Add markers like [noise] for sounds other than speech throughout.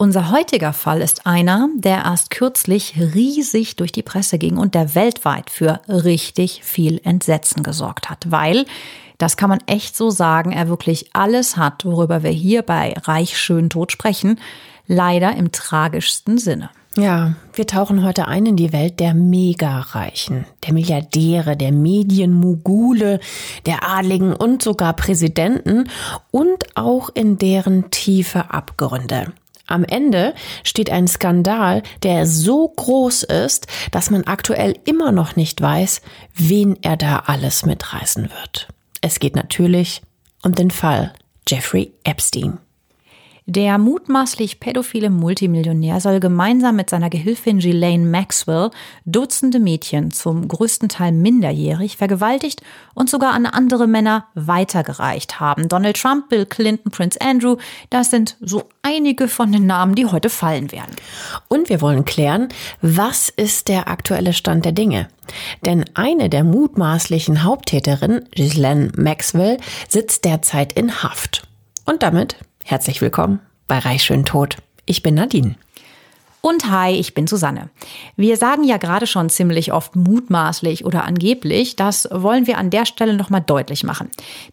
Unser heutiger Fall ist einer, der erst kürzlich riesig durch die Presse ging und der weltweit für richtig viel Entsetzen gesorgt hat, weil das kann man echt so sagen, er wirklich alles hat, worüber wir hier bei Reich schön tot sprechen, leider im tragischsten Sinne. Ja, wir tauchen heute ein in die Welt der Megareichen, der Milliardäre, der Medienmogule, der Adligen und sogar Präsidenten und auch in deren tiefe Abgründe. Am Ende steht ein Skandal, der so groß ist, dass man aktuell immer noch nicht weiß, wen er da alles mitreißen wird. Es geht natürlich um den Fall Jeffrey Epstein. Der mutmaßlich pädophile Multimillionär soll gemeinsam mit seiner Gehilfin Ghislaine Maxwell Dutzende Mädchen, zum größten Teil minderjährig, vergewaltigt und sogar an andere Männer weitergereicht haben. Donald Trump, Bill Clinton, Prince Andrew, das sind so einige von den Namen, die heute fallen werden. Und wir wollen klären, was ist der aktuelle Stand der Dinge? Denn eine der mutmaßlichen Haupttäterinnen, Ghislaine Maxwell, sitzt derzeit in Haft. Und damit Herzlich willkommen bei Reich schön tot. Ich bin Nadine. Und hi, ich bin Susanne. Wir sagen ja gerade schon ziemlich oft mutmaßlich oder angeblich. Das wollen wir an der Stelle nochmal deutlich machen.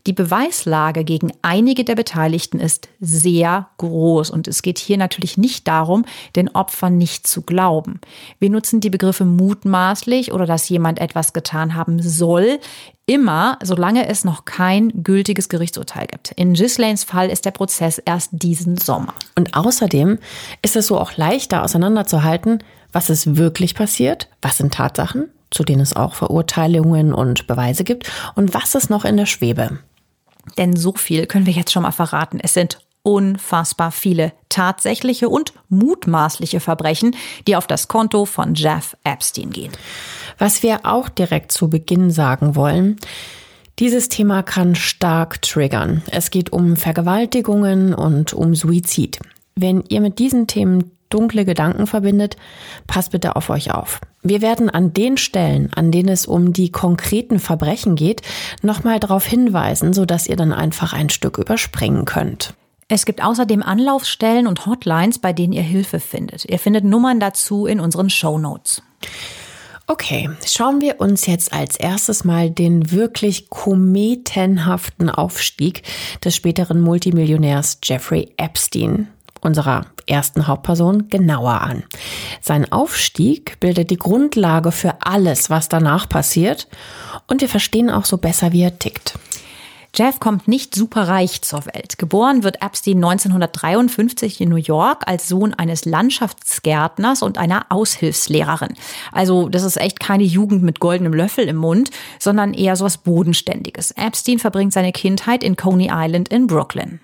Die Beweislage gegen einige der Beteiligten ist sehr groß und es geht hier natürlich nicht darum, den Opfern nicht zu glauben. Wir nutzen die Begriffe mutmaßlich oder dass jemand etwas getan haben soll immer, solange es noch kein gültiges Gerichtsurteil gibt. In Ghislaines Fall ist der Prozess erst diesen Sommer. Und außerdem ist es so auch leichter auseinanderzuhalten, was ist wirklich passiert, was sind Tatsachen, zu denen es auch Verurteilungen und Beweise gibt, und was ist noch in der Schwebe. Denn so viel können wir jetzt schon mal verraten. Es sind unfassbar viele tatsächliche und mutmaßliche Verbrechen, die auf das Konto von Jeff Epstein gehen. Was wir auch direkt zu Beginn sagen wollen, dieses Thema kann stark triggern. Es geht um Vergewaltigungen und um Suizid. Wenn ihr mit diesen Themen dunkle Gedanken verbindet, passt bitte auf euch auf. Wir werden an den Stellen, an denen es um die konkreten Verbrechen geht, nochmal darauf hinweisen, sodass ihr dann einfach ein Stück überspringen könnt. Es gibt außerdem Anlaufstellen und Hotlines, bei denen ihr Hilfe findet. Ihr findet Nummern dazu in unseren Show Notes. Okay, schauen wir uns jetzt als erstes mal den wirklich kometenhaften Aufstieg des späteren Multimillionärs Jeffrey Epstein, unserer ersten Hauptperson, genauer an. Sein Aufstieg bildet die Grundlage für alles, was danach passiert und wir verstehen auch so besser, wie er tickt. Jeff kommt nicht superreich zur Welt. Geboren wird Epstein 1953 in New York als Sohn eines Landschaftsgärtners und einer Aushilfslehrerin. Also das ist echt keine Jugend mit goldenem Löffel im Mund, sondern eher so was Bodenständiges. Epstein verbringt seine Kindheit in Coney Island in Brooklyn.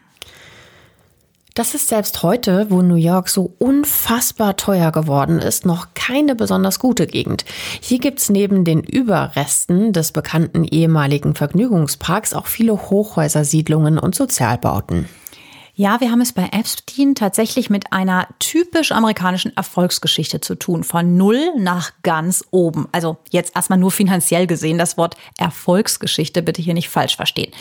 Das ist selbst heute, wo New York so unfassbar teuer geworden ist, noch keine besonders gute Gegend. Hier gibt's neben den Überresten des bekannten ehemaligen Vergnügungsparks auch viele Hochhäusersiedlungen und Sozialbauten. Ja, wir haben es bei Epstein tatsächlich mit einer typisch amerikanischen Erfolgsgeschichte zu tun. Von null nach ganz oben. Also jetzt erstmal nur finanziell gesehen. Das Wort Erfolgsgeschichte bitte hier nicht falsch verstehen.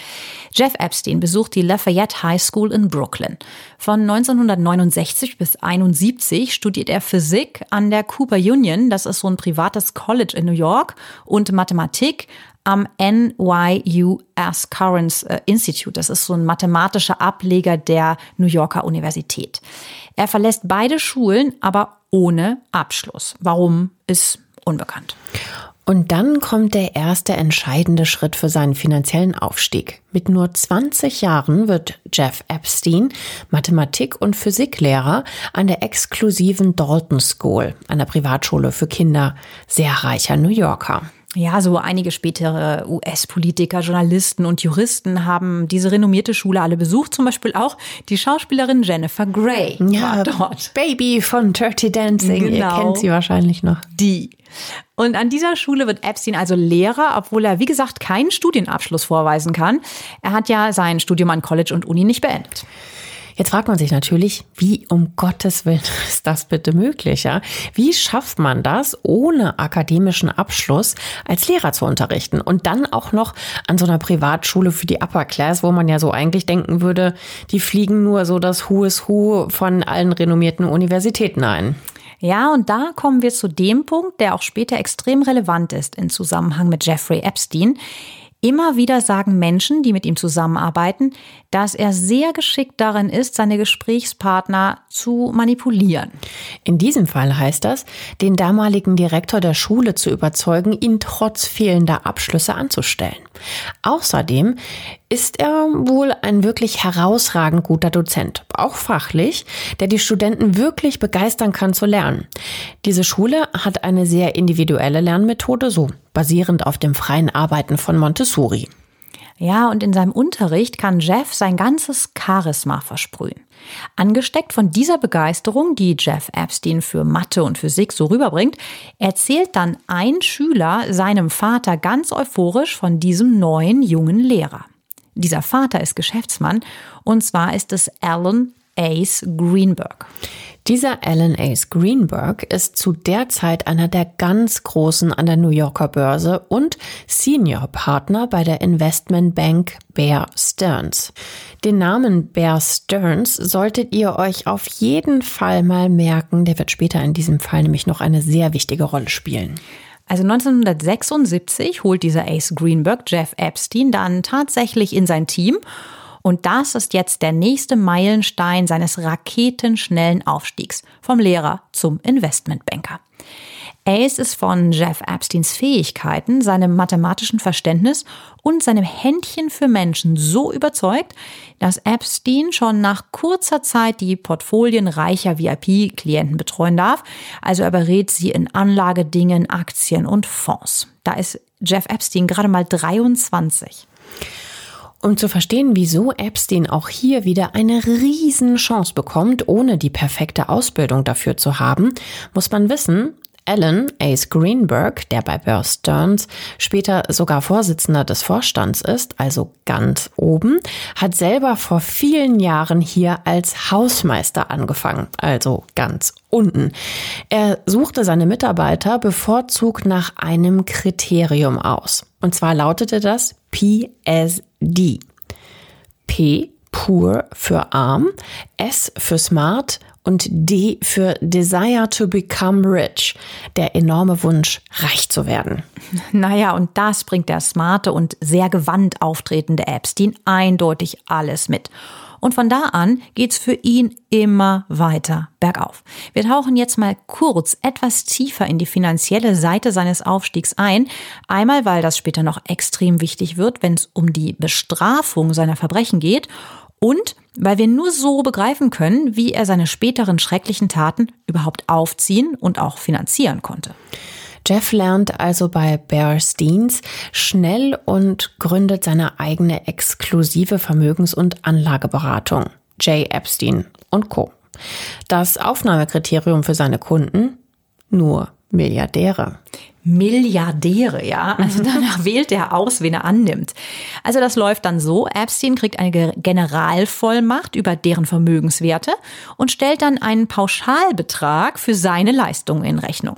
Jeff Epstein besucht die Lafayette High School in Brooklyn. Von 1969 bis 71 studiert er Physik an der Cooper Union. Das ist so ein privates College in New York und Mathematik am NYUS Currents äh, Institute. Das ist so ein mathematischer Ableger der New Yorker Universität. Er verlässt beide Schulen, aber ohne Abschluss. Warum ist unbekannt. Und dann kommt der erste entscheidende Schritt für seinen finanziellen Aufstieg. Mit nur 20 Jahren wird Jeff Epstein Mathematik- und Physiklehrer an der exklusiven Dalton School, einer Privatschule für Kinder sehr reicher New Yorker. Ja, so einige spätere US-Politiker, Journalisten und Juristen haben diese renommierte Schule alle besucht. Zum Beispiel auch die Schauspielerin Jennifer Grey ja, war dort. Baby von Dirty Dancing. Genau. Ihr kennt sie wahrscheinlich noch. Die. Und an dieser Schule wird Epstein also Lehrer, obwohl er, wie gesagt, keinen Studienabschluss vorweisen kann. Er hat ja sein Studium an College und Uni nicht beendet. Jetzt fragt man sich natürlich, wie um Gottes Willen [laughs] ist das bitte möglich? Ja? Wie schafft man das, ohne akademischen Abschluss als Lehrer zu unterrichten und dann auch noch an so einer Privatschule für die Upper Class, wo man ja so eigentlich denken würde, die fliegen nur so das Who is Who von allen renommierten Universitäten ein. Ja, und da kommen wir zu dem Punkt, der auch später extrem relevant ist in Zusammenhang mit Jeffrey Epstein. Immer wieder sagen Menschen, die mit ihm zusammenarbeiten, dass er sehr geschickt darin ist, seine Gesprächspartner zu manipulieren. In diesem Fall heißt das, den damaligen Direktor der Schule zu überzeugen, ihn trotz fehlender Abschlüsse anzustellen. Außerdem ist er wohl ein wirklich herausragend guter Dozent, auch fachlich, der die Studenten wirklich begeistern kann zu lernen. Diese Schule hat eine sehr individuelle Lernmethode, so basierend auf dem freien Arbeiten von Montessori. Ja, und in seinem Unterricht kann Jeff sein ganzes Charisma versprühen. Angesteckt von dieser Begeisterung, die Jeff Epstein für Mathe und Physik so rüberbringt, erzählt dann ein Schüler seinem Vater ganz euphorisch von diesem neuen jungen Lehrer. Dieser Vater ist Geschäftsmann und zwar ist es Alan Ace Greenberg. Dieser Alan Ace Greenberg ist zu der Zeit einer der ganz Großen an der New Yorker Börse und Senior Partner bei der Investmentbank Bear Stearns. Den Namen Bear Stearns solltet ihr euch auf jeden Fall mal merken. Der wird später in diesem Fall nämlich noch eine sehr wichtige Rolle spielen. Also 1976 holt dieser Ace Greenberg Jeff Epstein dann tatsächlich in sein Team und das ist jetzt der nächste Meilenstein seines raketenschnellen Aufstiegs vom Lehrer zum Investmentbanker. Ace ist von Jeff Epsteins Fähigkeiten, seinem mathematischen Verständnis und seinem Händchen für Menschen so überzeugt, dass Epstein schon nach kurzer Zeit die Portfolien reicher VIP-Klienten betreuen darf. Also er berät sie in Anlagedingen, Aktien und Fonds. Da ist Jeff Epstein gerade mal 23. Um zu verstehen, wieso Epstein auch hier wieder eine Riesenchance bekommt, ohne die perfekte Ausbildung dafür zu haben, muss man wissen, Alan Ace Greenberg, der bei Bear Stearns später sogar Vorsitzender des Vorstands ist, also ganz oben, hat selber vor vielen Jahren hier als Hausmeister angefangen, also ganz unten. Er suchte seine Mitarbeiter bevorzugt nach einem Kriterium aus. Und zwar lautete das PSD. P Poor für arm, S für smart und D für Desire to become rich, der enorme Wunsch, reich zu werden. [laughs] Naja, und das bringt der smarte und sehr gewandt auftretende Epstein eindeutig alles mit. Und von da an geht's für ihn immer weiter bergauf. Wir tauchen jetzt mal kurz etwas tiefer in die finanzielle Seite seines Aufstiegs ein. Einmal, weil das später noch extrem wichtig wird, wenn es um die Bestrafung seiner Verbrechen geht. Und weil wir nur so begreifen können, wie er seine späteren schrecklichen Taten überhaupt aufziehen und auch finanzieren konnte. Jeff lernt also bei Bear Steens schnell und gründet seine eigene exklusive Vermögens- und Anlageberatung, J. Epstein und Co. Das Aufnahmekriterium für seine Kunden? Nur Milliardäre. Milliardäre, ja. Also danach wählt er aus, wen er annimmt. Also das läuft dann so. Epstein kriegt eine Generalvollmacht über deren Vermögenswerte und stellt dann einen Pauschalbetrag für seine Leistungen in Rechnung.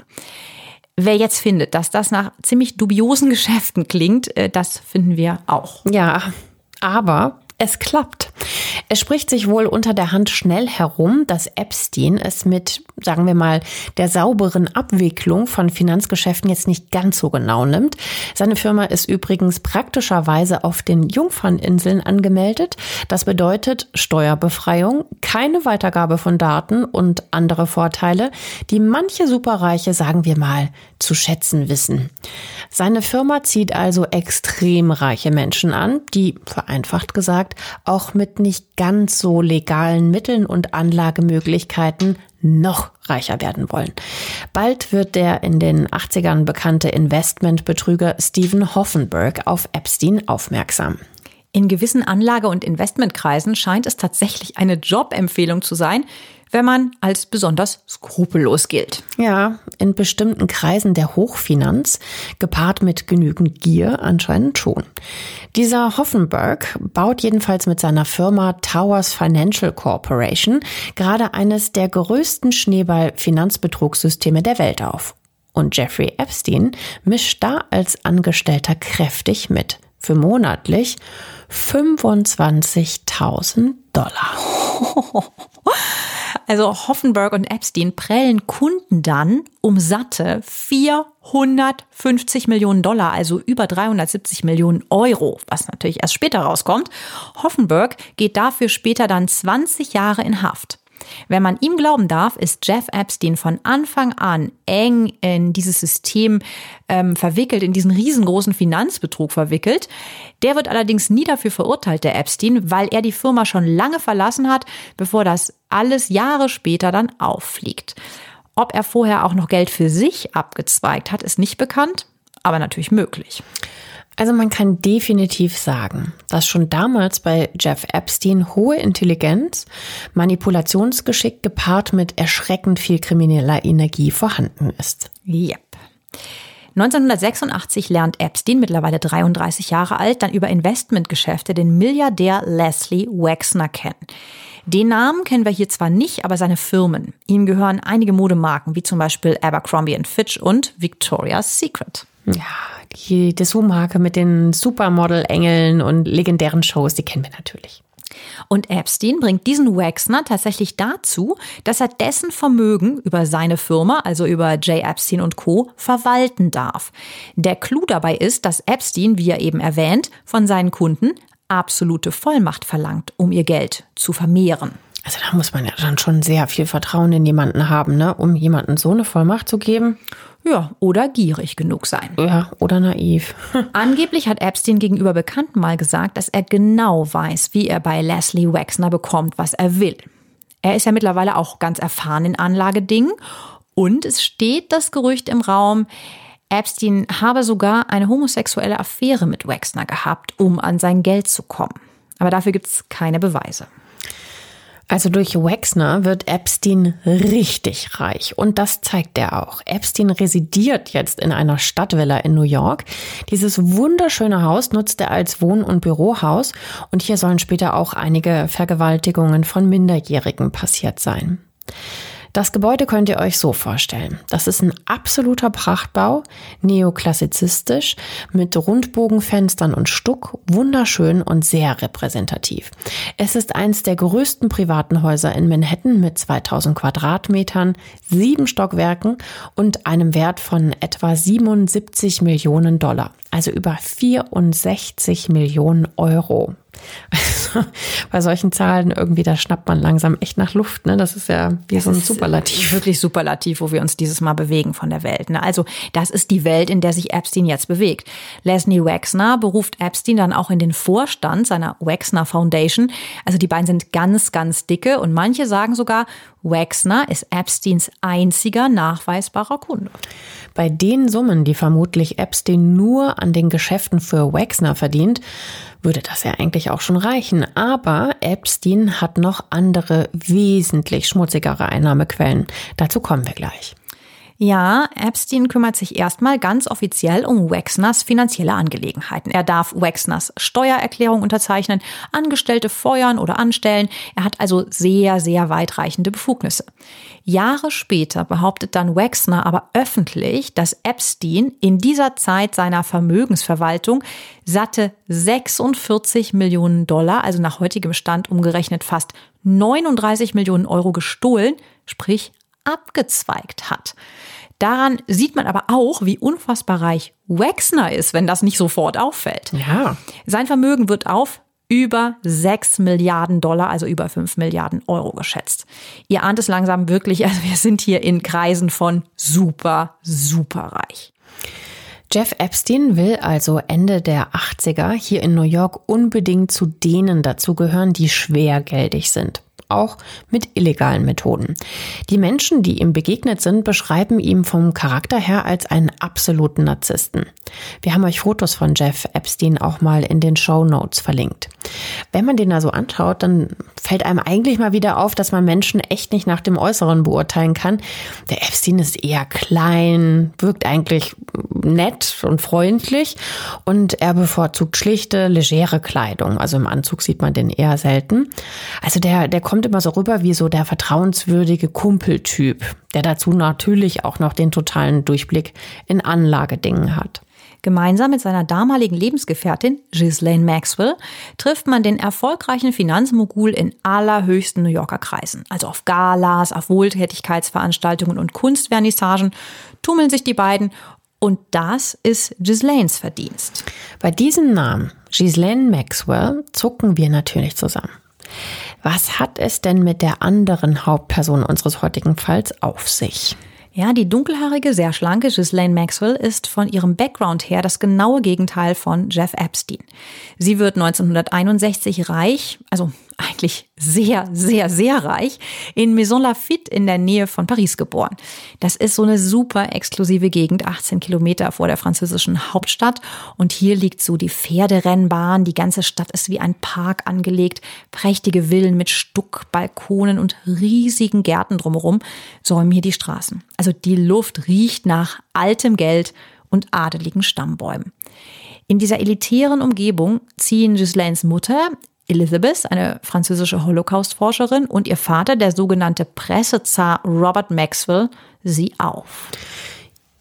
Wer jetzt findet, dass das nach ziemlich dubiosen Geschäften klingt, äh, das finden wir auch. Ja, aber es klappt. Es spricht sich wohl unter der Hand schnell herum, dass Epstein es mit, sagen wir mal, der sauberen Abwicklung von Finanzgeschäften jetzt nicht ganz so genau nimmt. Seine Firma ist übrigens praktischerweise auf den Jungferninseln angemeldet. Das bedeutet Steuerbefreiung, keine Weitergabe von Daten und andere Vorteile, die manche Superreiche, sagen wir mal, zu schätzen wissen. Seine Firma zieht also extrem reiche Menschen an, die, vereinfacht gesagt, auch mit nicht ganz so legalen Mitteln und Anlagemöglichkeiten noch reicher werden wollen. Bald wird der in den 80ern bekannte Investmentbetrüger Stephen Hoffenberg auf Epstein aufmerksam. In gewissen Anlage- und Investmentkreisen scheint es tatsächlich eine Jobempfehlung zu sein, wenn man als besonders skrupellos gilt. Ja, in bestimmten Kreisen der Hochfinanz, gepaart mit genügend Gier, anscheinend schon. Dieser Hoffenberg baut jedenfalls mit seiner Firma Towers Financial Corporation gerade eines der größten Schneeball-Finanzbetrugssysteme der Welt auf. Und Jeffrey Epstein mischt da als Angestellter kräftig mit. Für monatlich 25.000 Dollar. [laughs] Also Hoffenberg und Epstein prellen Kunden dann um satte 450 Millionen Dollar, also über 370 Millionen Euro, was natürlich erst später rauskommt. Hoffenberg geht dafür später dann 20 Jahre in Haft. Wenn man ihm glauben darf, ist Jeff Epstein von Anfang an eng in dieses System ähm, verwickelt, in diesen riesengroßen Finanzbetrug verwickelt. Der wird allerdings nie dafür verurteilt, der Epstein, weil er die Firma schon lange verlassen hat, bevor das alles Jahre später dann auffliegt. Ob er vorher auch noch Geld für sich abgezweigt hat, ist nicht bekannt, aber natürlich möglich. Also man kann definitiv sagen, dass schon damals bei Jeff Epstein hohe Intelligenz, Manipulationsgeschick gepaart mit erschreckend viel krimineller Energie vorhanden ist. Yep. 1986 lernt Epstein, mittlerweile 33 Jahre alt, dann über Investmentgeschäfte den Milliardär Leslie Wexner kennen. Den Namen kennen wir hier zwar nicht, aber seine Firmen. Ihm gehören einige Modemarken, wie zum Beispiel Abercrombie Fitch und Victoria's Secret. Ja, die Dessous-Marke mit den Supermodel-Engeln und legendären Shows, die kennen wir natürlich. Und Epstein bringt diesen Waxner tatsächlich dazu, dass er dessen Vermögen über seine Firma, also über J. Epstein und Co., verwalten darf. Der Clou dabei ist, dass Epstein, wie er eben erwähnt, von seinen Kunden absolute Vollmacht verlangt, um ihr Geld zu vermehren. Also da muss man ja dann schon sehr viel Vertrauen in jemanden haben, ne? um jemanden so eine Vollmacht zu geben. Ja, oder gierig genug sein. Ja, oder naiv. Angeblich hat Epstein gegenüber Bekannten mal gesagt, dass er genau weiß, wie er bei Leslie Wexner bekommt, was er will. Er ist ja mittlerweile auch ganz erfahren in Anlagedingen und es steht das Gerücht im Raum, Epstein habe sogar eine homosexuelle Affäre mit Wexner gehabt, um an sein Geld zu kommen. Aber dafür gibt es keine Beweise. Also durch Wexner wird Epstein richtig reich und das zeigt er auch. Epstein residiert jetzt in einer Stadtvilla in New York. Dieses wunderschöne Haus nutzt er als Wohn- und Bürohaus und hier sollen später auch einige Vergewaltigungen von Minderjährigen passiert sein. Das Gebäude könnt ihr euch so vorstellen. Das ist ein absoluter Prachtbau, neoklassizistisch, mit Rundbogenfenstern und Stuck, wunderschön und sehr repräsentativ. Es ist eins der größten privaten Häuser in Manhattan mit 2000 Quadratmetern, sieben Stockwerken und einem Wert von etwa 77 Millionen Dollar, also über 64 Millionen Euro. Also, bei solchen Zahlen irgendwie, da schnappt man langsam echt nach Luft. Ne? Das ist ja wie das so ein Superlativ. Wirklich Superlativ, wo wir uns dieses Mal bewegen von der Welt. Ne? Also das ist die Welt, in der sich Epstein jetzt bewegt. Leslie Wexner beruft Epstein dann auch in den Vorstand seiner Wexner Foundation. Also die beiden sind ganz, ganz dicke und manche sagen sogar, Wexner ist Epsteins einziger nachweisbarer Kunde. Bei den Summen, die vermutlich Epstein nur an den Geschäften für Wexner verdient, würde das ja eigentlich auch schon reichen. Aber Epstein hat noch andere, wesentlich schmutzigere Einnahmequellen. Dazu kommen wir gleich. Ja, Epstein kümmert sich erstmal ganz offiziell um Wexners finanzielle Angelegenheiten. Er darf Wexners Steuererklärung unterzeichnen, Angestellte feuern oder anstellen. Er hat also sehr, sehr weitreichende Befugnisse. Jahre später behauptet dann Wexner aber öffentlich, dass Epstein in dieser Zeit seiner Vermögensverwaltung satte 46 Millionen Dollar, also nach heutigem Stand umgerechnet fast 39 Millionen Euro gestohlen, sprich abgezweigt hat. Daran sieht man aber auch, wie unfassbar reich Wexner ist, wenn das nicht sofort auffällt. Ja. Sein Vermögen wird auf über 6 Milliarden Dollar, also über 5 Milliarden Euro geschätzt. Ihr ahnt es langsam wirklich, also wir sind hier in Kreisen von super, super reich. Jeff Epstein will also Ende der 80er hier in New York unbedingt zu denen dazugehören, die schwergeldig sind auch mit illegalen Methoden. Die Menschen, die ihm begegnet sind, beschreiben ihn vom Charakter her als einen absoluten Narzissten. Wir haben euch Fotos von Jeff Epstein auch mal in den Show Notes verlinkt. Wenn man den da so anschaut, dann fällt einem eigentlich mal wieder auf, dass man Menschen echt nicht nach dem Äußeren beurteilen kann. Der Epstein ist eher klein, wirkt eigentlich nett und freundlich und er bevorzugt schlichte, legere Kleidung. Also im Anzug sieht man den eher selten. Also der, der kommt immer so rüber wie so der vertrauenswürdige Kumpeltyp, der dazu natürlich auch noch den totalen Durchblick in Anlagedingen hat. Gemeinsam mit seiner damaligen Lebensgefährtin Ghislaine Maxwell trifft man den erfolgreichen Finanzmogul in allerhöchsten New Yorker Kreisen. Also auf Galas, auf Wohltätigkeitsveranstaltungen und Kunstvernissagen tummeln sich die beiden und das ist Ghislaines Verdienst. Bei diesem Namen, Ghislaine Maxwell, zucken wir natürlich zusammen. Was hat es denn mit der anderen Hauptperson unseres heutigen Falls auf sich? Ja, die dunkelhaarige, sehr schlanke Ghislaine Maxwell ist von ihrem Background her das genaue Gegenteil von Jeff Epstein. Sie wird 1961 reich, also eigentlich sehr, sehr, sehr reich, in Maison Lafitte in der Nähe von Paris geboren. Das ist so eine super exklusive Gegend, 18 Kilometer vor der französischen Hauptstadt. Und hier liegt so die Pferderennbahn. Die ganze Stadt ist wie ein Park angelegt. Prächtige Villen mit Stuckbalkonen und riesigen Gärten drumherum säumen hier die Straßen. Also die Luft riecht nach altem Geld und adeligen Stammbäumen. In dieser elitären Umgebung ziehen Ghislaines Mutter, Elizabeth, eine französische Holocaust-Forscherin, und ihr Vater, der sogenannte Pressezar Robert Maxwell, sie auf.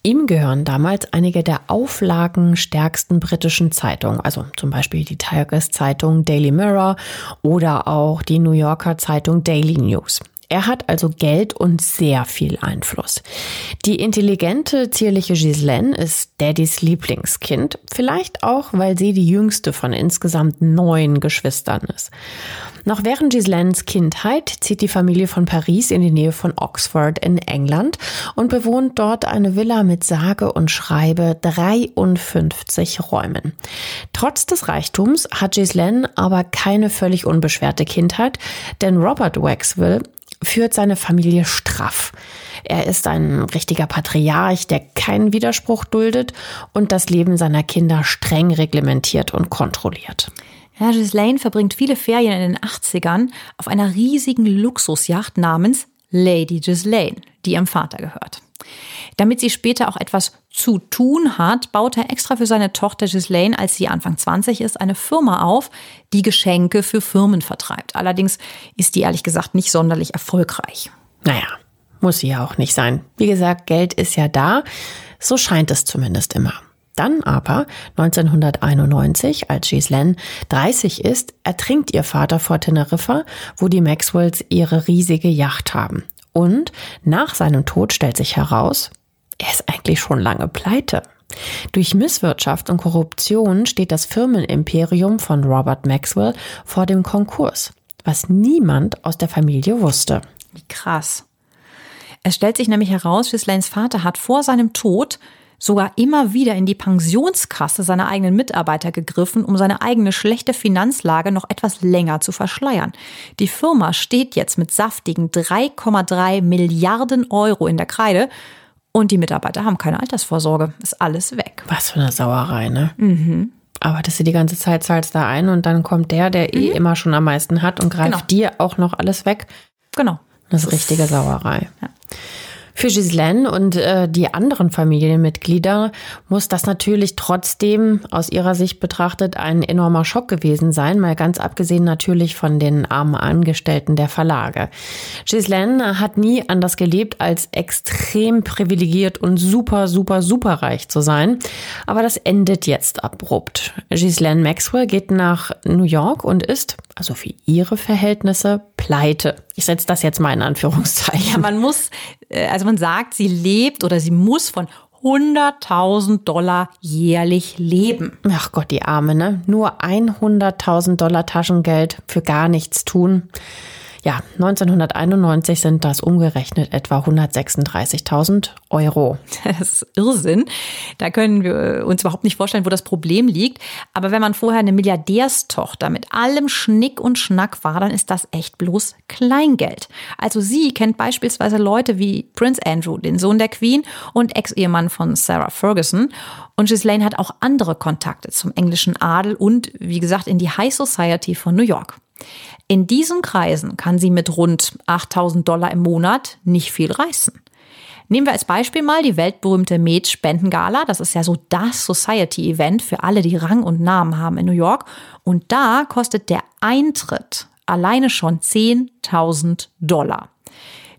Ihm gehören damals einige der auflagenstärksten britischen Zeitungen, also zum Beispiel die Tageszeitung Daily Mirror oder auch die New Yorker Zeitung Daily News. Er hat also Geld und sehr viel Einfluss. Die intelligente, zierliche Ghislaine ist Daddys Lieblingskind, vielleicht auch, weil sie die jüngste von insgesamt neun Geschwistern ist. Noch während Ghislaines Kindheit zieht die Familie von Paris in die Nähe von Oxford in England und bewohnt dort eine Villa mit sage und schreibe 53 Räumen. Trotz des Reichtums hat Ghislaine aber keine völlig unbeschwerte Kindheit, denn Robert Waxwell führt seine Familie straff. Er ist ein richtiger Patriarch, der keinen Widerspruch duldet und das Leben seiner Kinder streng reglementiert und kontrolliert. Ja, Ghislaine verbringt viele Ferien in den 80ern auf einer riesigen Luxusjacht namens Lady Ghislaine, die ihrem Vater gehört. Damit sie später auch etwas zu tun hat, baut er extra für seine Tochter Ghislaine, als sie Anfang 20 ist, eine Firma auf, die Geschenke für Firmen vertreibt. Allerdings ist die ehrlich gesagt nicht sonderlich erfolgreich. Naja, muss sie ja auch nicht sein. Wie gesagt, Geld ist ja da. So scheint es zumindest immer. Dann aber 1991, als Ghislaine 30 ist, ertrinkt ihr Vater vor Teneriffa, wo die Maxwells ihre riesige Yacht haben. Und nach seinem Tod stellt sich heraus, er ist eigentlich schon lange pleite. Durch Misswirtschaft und Korruption steht das Firmenimperium von Robert Maxwell vor dem Konkurs, was niemand aus der Familie wusste. Wie krass. Es stellt sich nämlich heraus, Ghislaines Vater hat vor seinem Tod sogar immer wieder in die Pensionskasse seiner eigenen Mitarbeiter gegriffen, um seine eigene schlechte Finanzlage noch etwas länger zu verschleiern. Die Firma steht jetzt mit saftigen 3,3 Milliarden Euro in der Kreide und die Mitarbeiter haben keine Altersvorsorge. Ist alles weg. Was für eine Sauerei, ne? Mhm. Aber dass du die ganze Zeit zahlst da ein und dann kommt der, der eh mhm. immer schon am meisten hat und greift genau. dir auch noch alles weg. Genau. Das ist richtige Sauerei. Ja. Für Ghislaine und äh, die anderen Familienmitglieder muss das natürlich trotzdem aus ihrer Sicht betrachtet ein enormer Schock gewesen sein, mal ganz abgesehen natürlich von den armen Angestellten der Verlage. Ghislaine hat nie anders gelebt, als extrem privilegiert und super, super, super reich zu sein. Aber das endet jetzt abrupt. Ghislaine Maxwell geht nach New York und ist, also für ihre Verhältnisse, pleite. Ich setze das jetzt mal in Anführungszeichen. Ja, man muss, äh, also man sagt, sie lebt oder sie muss von 100.000 Dollar jährlich leben. Ach Gott, die Arme, ne? Nur 100.000 Dollar Taschengeld für gar nichts tun. Ja, 1991 sind das umgerechnet etwa 136.000 Euro. Das ist Irrsinn. Da können wir uns überhaupt nicht vorstellen, wo das Problem liegt. Aber wenn man vorher eine Milliardärstochter mit allem Schnick und Schnack war, dann ist das echt bloß Kleingeld. Also sie kennt beispielsweise Leute wie Prince Andrew, den Sohn der Queen und Ex-Ehemann von Sarah Ferguson. Und Ghislaine hat auch andere Kontakte zum englischen Adel und, wie gesagt, in die High Society von New York. In diesen Kreisen kann sie mit rund 8000 Dollar im Monat nicht viel reißen. Nehmen wir als Beispiel mal die weltberühmte Med Spendengala. Das ist ja so das Society-Event für alle, die Rang und Namen haben in New York. Und da kostet der Eintritt alleine schon 10.000 Dollar.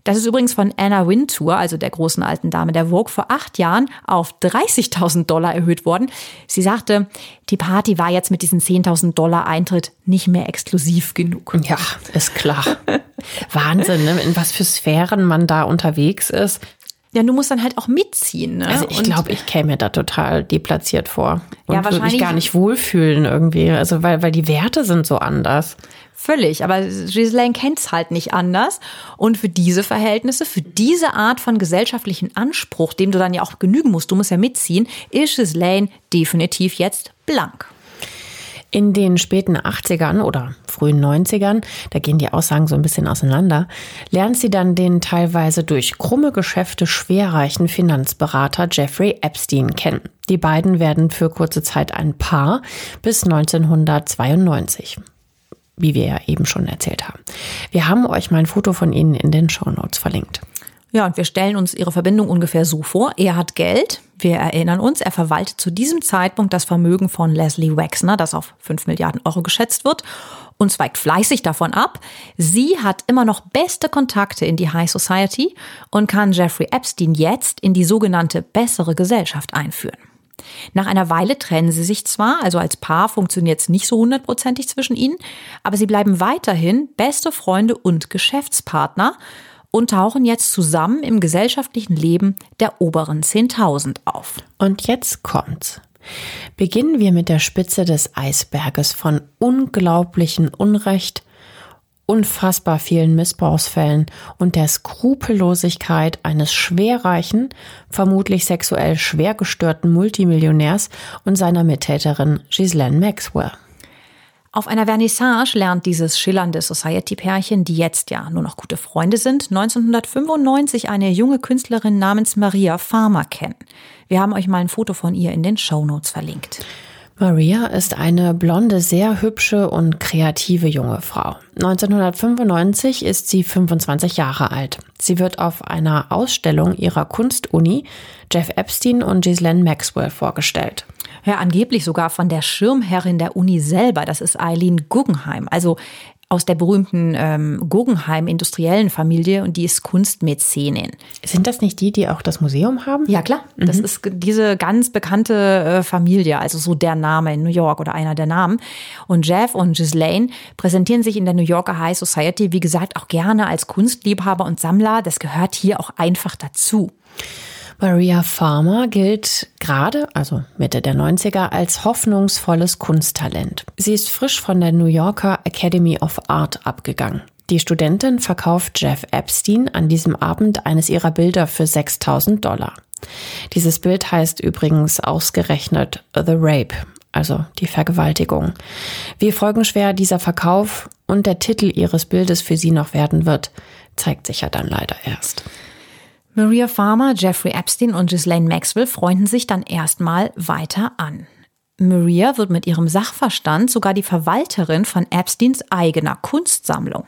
Das ist übrigens von Anna Wintour, also der großen alten Dame der Vogue, vor acht Jahren auf 30.000 Dollar erhöht worden. Sie sagte, die Party war jetzt mit diesen 10.000 Dollar Eintritt nicht mehr exklusiv genug. Ja, ist klar. Wahnsinn, ne? in was für Sphären man da unterwegs ist. Ja, du musst dann halt auch mitziehen. Ne? Also ich glaube, ich käme mir da total deplatziert vor. Und ja, wahrscheinlich. Würde mich gar nicht wohlfühlen irgendwie. Also weil, weil die Werte sind so anders. Völlig, aber Ghislaine kennt's halt nicht anders. Und für diese Verhältnisse, für diese Art von gesellschaftlichen Anspruch, dem du dann ja auch genügen musst, du musst ja mitziehen, ist Ghislaine definitiv jetzt blank. In den späten 80ern oder frühen 90ern, da gehen die Aussagen so ein bisschen auseinander, lernt sie dann den teilweise durch krumme Geschäfte schwerreichen Finanzberater Jeffrey Epstein kennen. Die beiden werden für kurze Zeit ein Paar bis 1992 wie wir ja eben schon erzählt haben. Wir haben euch mal ein Foto von ihnen in den Show Notes verlinkt. Ja, und wir stellen uns ihre Verbindung ungefähr so vor. Er hat Geld. Wir erinnern uns, er verwaltet zu diesem Zeitpunkt das Vermögen von Leslie Wexner, das auf 5 Milliarden Euro geschätzt wird und zweigt fleißig davon ab. Sie hat immer noch beste Kontakte in die High Society und kann Jeffrey Epstein jetzt in die sogenannte bessere Gesellschaft einführen. Nach einer Weile trennen sie sich zwar, also als Paar funktioniert es nicht so hundertprozentig zwischen ihnen, aber sie bleiben weiterhin beste Freunde und Geschäftspartner und tauchen jetzt zusammen im gesellschaftlichen Leben der oberen 10.000 auf. Und jetzt kommt's. Beginnen wir mit der Spitze des Eisberges von unglaublichen Unrecht, unfassbar vielen Missbrauchsfällen und der Skrupellosigkeit eines schwerreichen, vermutlich sexuell schwer gestörten Multimillionärs und seiner Mittäterin Ghislaine Maxwell. Auf einer Vernissage lernt dieses schillernde Society-Pärchen, die jetzt ja nur noch gute Freunde sind, 1995 eine junge Künstlerin namens Maria Farmer kennen. Wir haben euch mal ein Foto von ihr in den Show Notes verlinkt. Maria ist eine blonde, sehr hübsche und kreative junge Frau. 1995 ist sie 25 Jahre alt. Sie wird auf einer Ausstellung ihrer Kunstuni Jeff Epstein und Ghislaine Maxwell vorgestellt. Ja, angeblich sogar von der Schirmherrin der Uni selber, das ist Eileen Guggenheim. Also aus der berühmten ähm, Guggenheim industriellen Familie und die ist Kunstmäzenin. Sind das nicht die, die auch das Museum haben? Ja, klar. Mhm. Das ist diese ganz bekannte äh, Familie, also so der Name in New York oder einer der Namen. Und Jeff und Ghislaine präsentieren sich in der New Yorker High Society, wie gesagt, auch gerne als Kunstliebhaber und Sammler. Das gehört hier auch einfach dazu. Maria Farmer gilt gerade, also Mitte der 90er, als hoffnungsvolles Kunsttalent. Sie ist frisch von der New Yorker Academy of Art abgegangen. Die Studentin verkauft Jeff Epstein an diesem Abend eines ihrer Bilder für 6000 Dollar. Dieses Bild heißt übrigens ausgerechnet The Rape, also die Vergewaltigung. Wie folgenschwer dieser Verkauf und der Titel ihres Bildes für sie noch werden wird, zeigt sich ja dann leider erst. Maria Farmer, Jeffrey Epstein und Ghislaine Maxwell freunden sich dann erstmal weiter an. Maria wird mit ihrem Sachverstand sogar die Verwalterin von Epsteins eigener Kunstsammlung.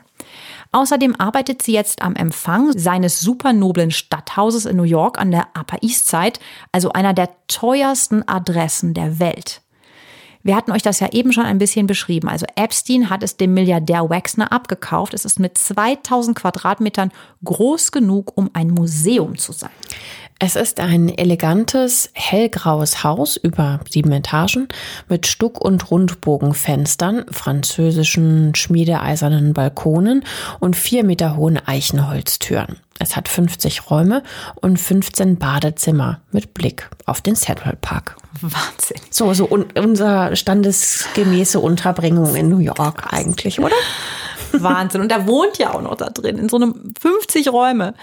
Außerdem arbeitet sie jetzt am Empfang seines supernoblen Stadthauses in New York an der Upper East Side, also einer der teuersten Adressen der Welt. Wir hatten euch das ja eben schon ein bisschen beschrieben. Also Epstein hat es dem Milliardär Wexner abgekauft. Es ist mit 2000 Quadratmetern groß genug, um ein Museum zu sein. Es ist ein elegantes, hellgraues Haus über sieben Etagen mit Stuck- und Rundbogenfenstern, französischen schmiedeeisernen Balkonen und vier Meter hohen Eichenholztüren. Es hat 50 Räume und 15 Badezimmer mit Blick auf den Central Park. Wahnsinn. So, so un unser standesgemäße Unterbringung in New York eigentlich, oder? Wahnsinn. Und da wohnt ja auch noch da drin, in so einem 50 Räume.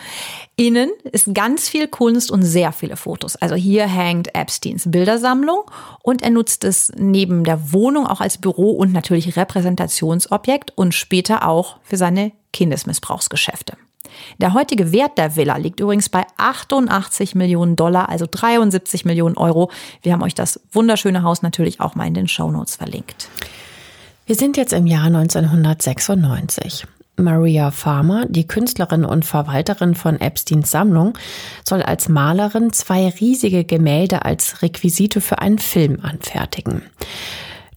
Innen ist ganz viel Kunst und sehr viele Fotos. Also hier hängt Epsteins Bildersammlung und er nutzt es neben der Wohnung auch als Büro und natürlich Repräsentationsobjekt und später auch für seine Kindesmissbrauchsgeschäfte. Der heutige Wert der Villa liegt übrigens bei 88 Millionen Dollar, also 73 Millionen Euro. Wir haben euch das wunderschöne Haus natürlich auch mal in den Shownotes verlinkt. Wir sind jetzt im Jahr 1996. Maria Farmer, die Künstlerin und Verwalterin von Epsteins Sammlung, soll als Malerin zwei riesige Gemälde als Requisite für einen Film anfertigen.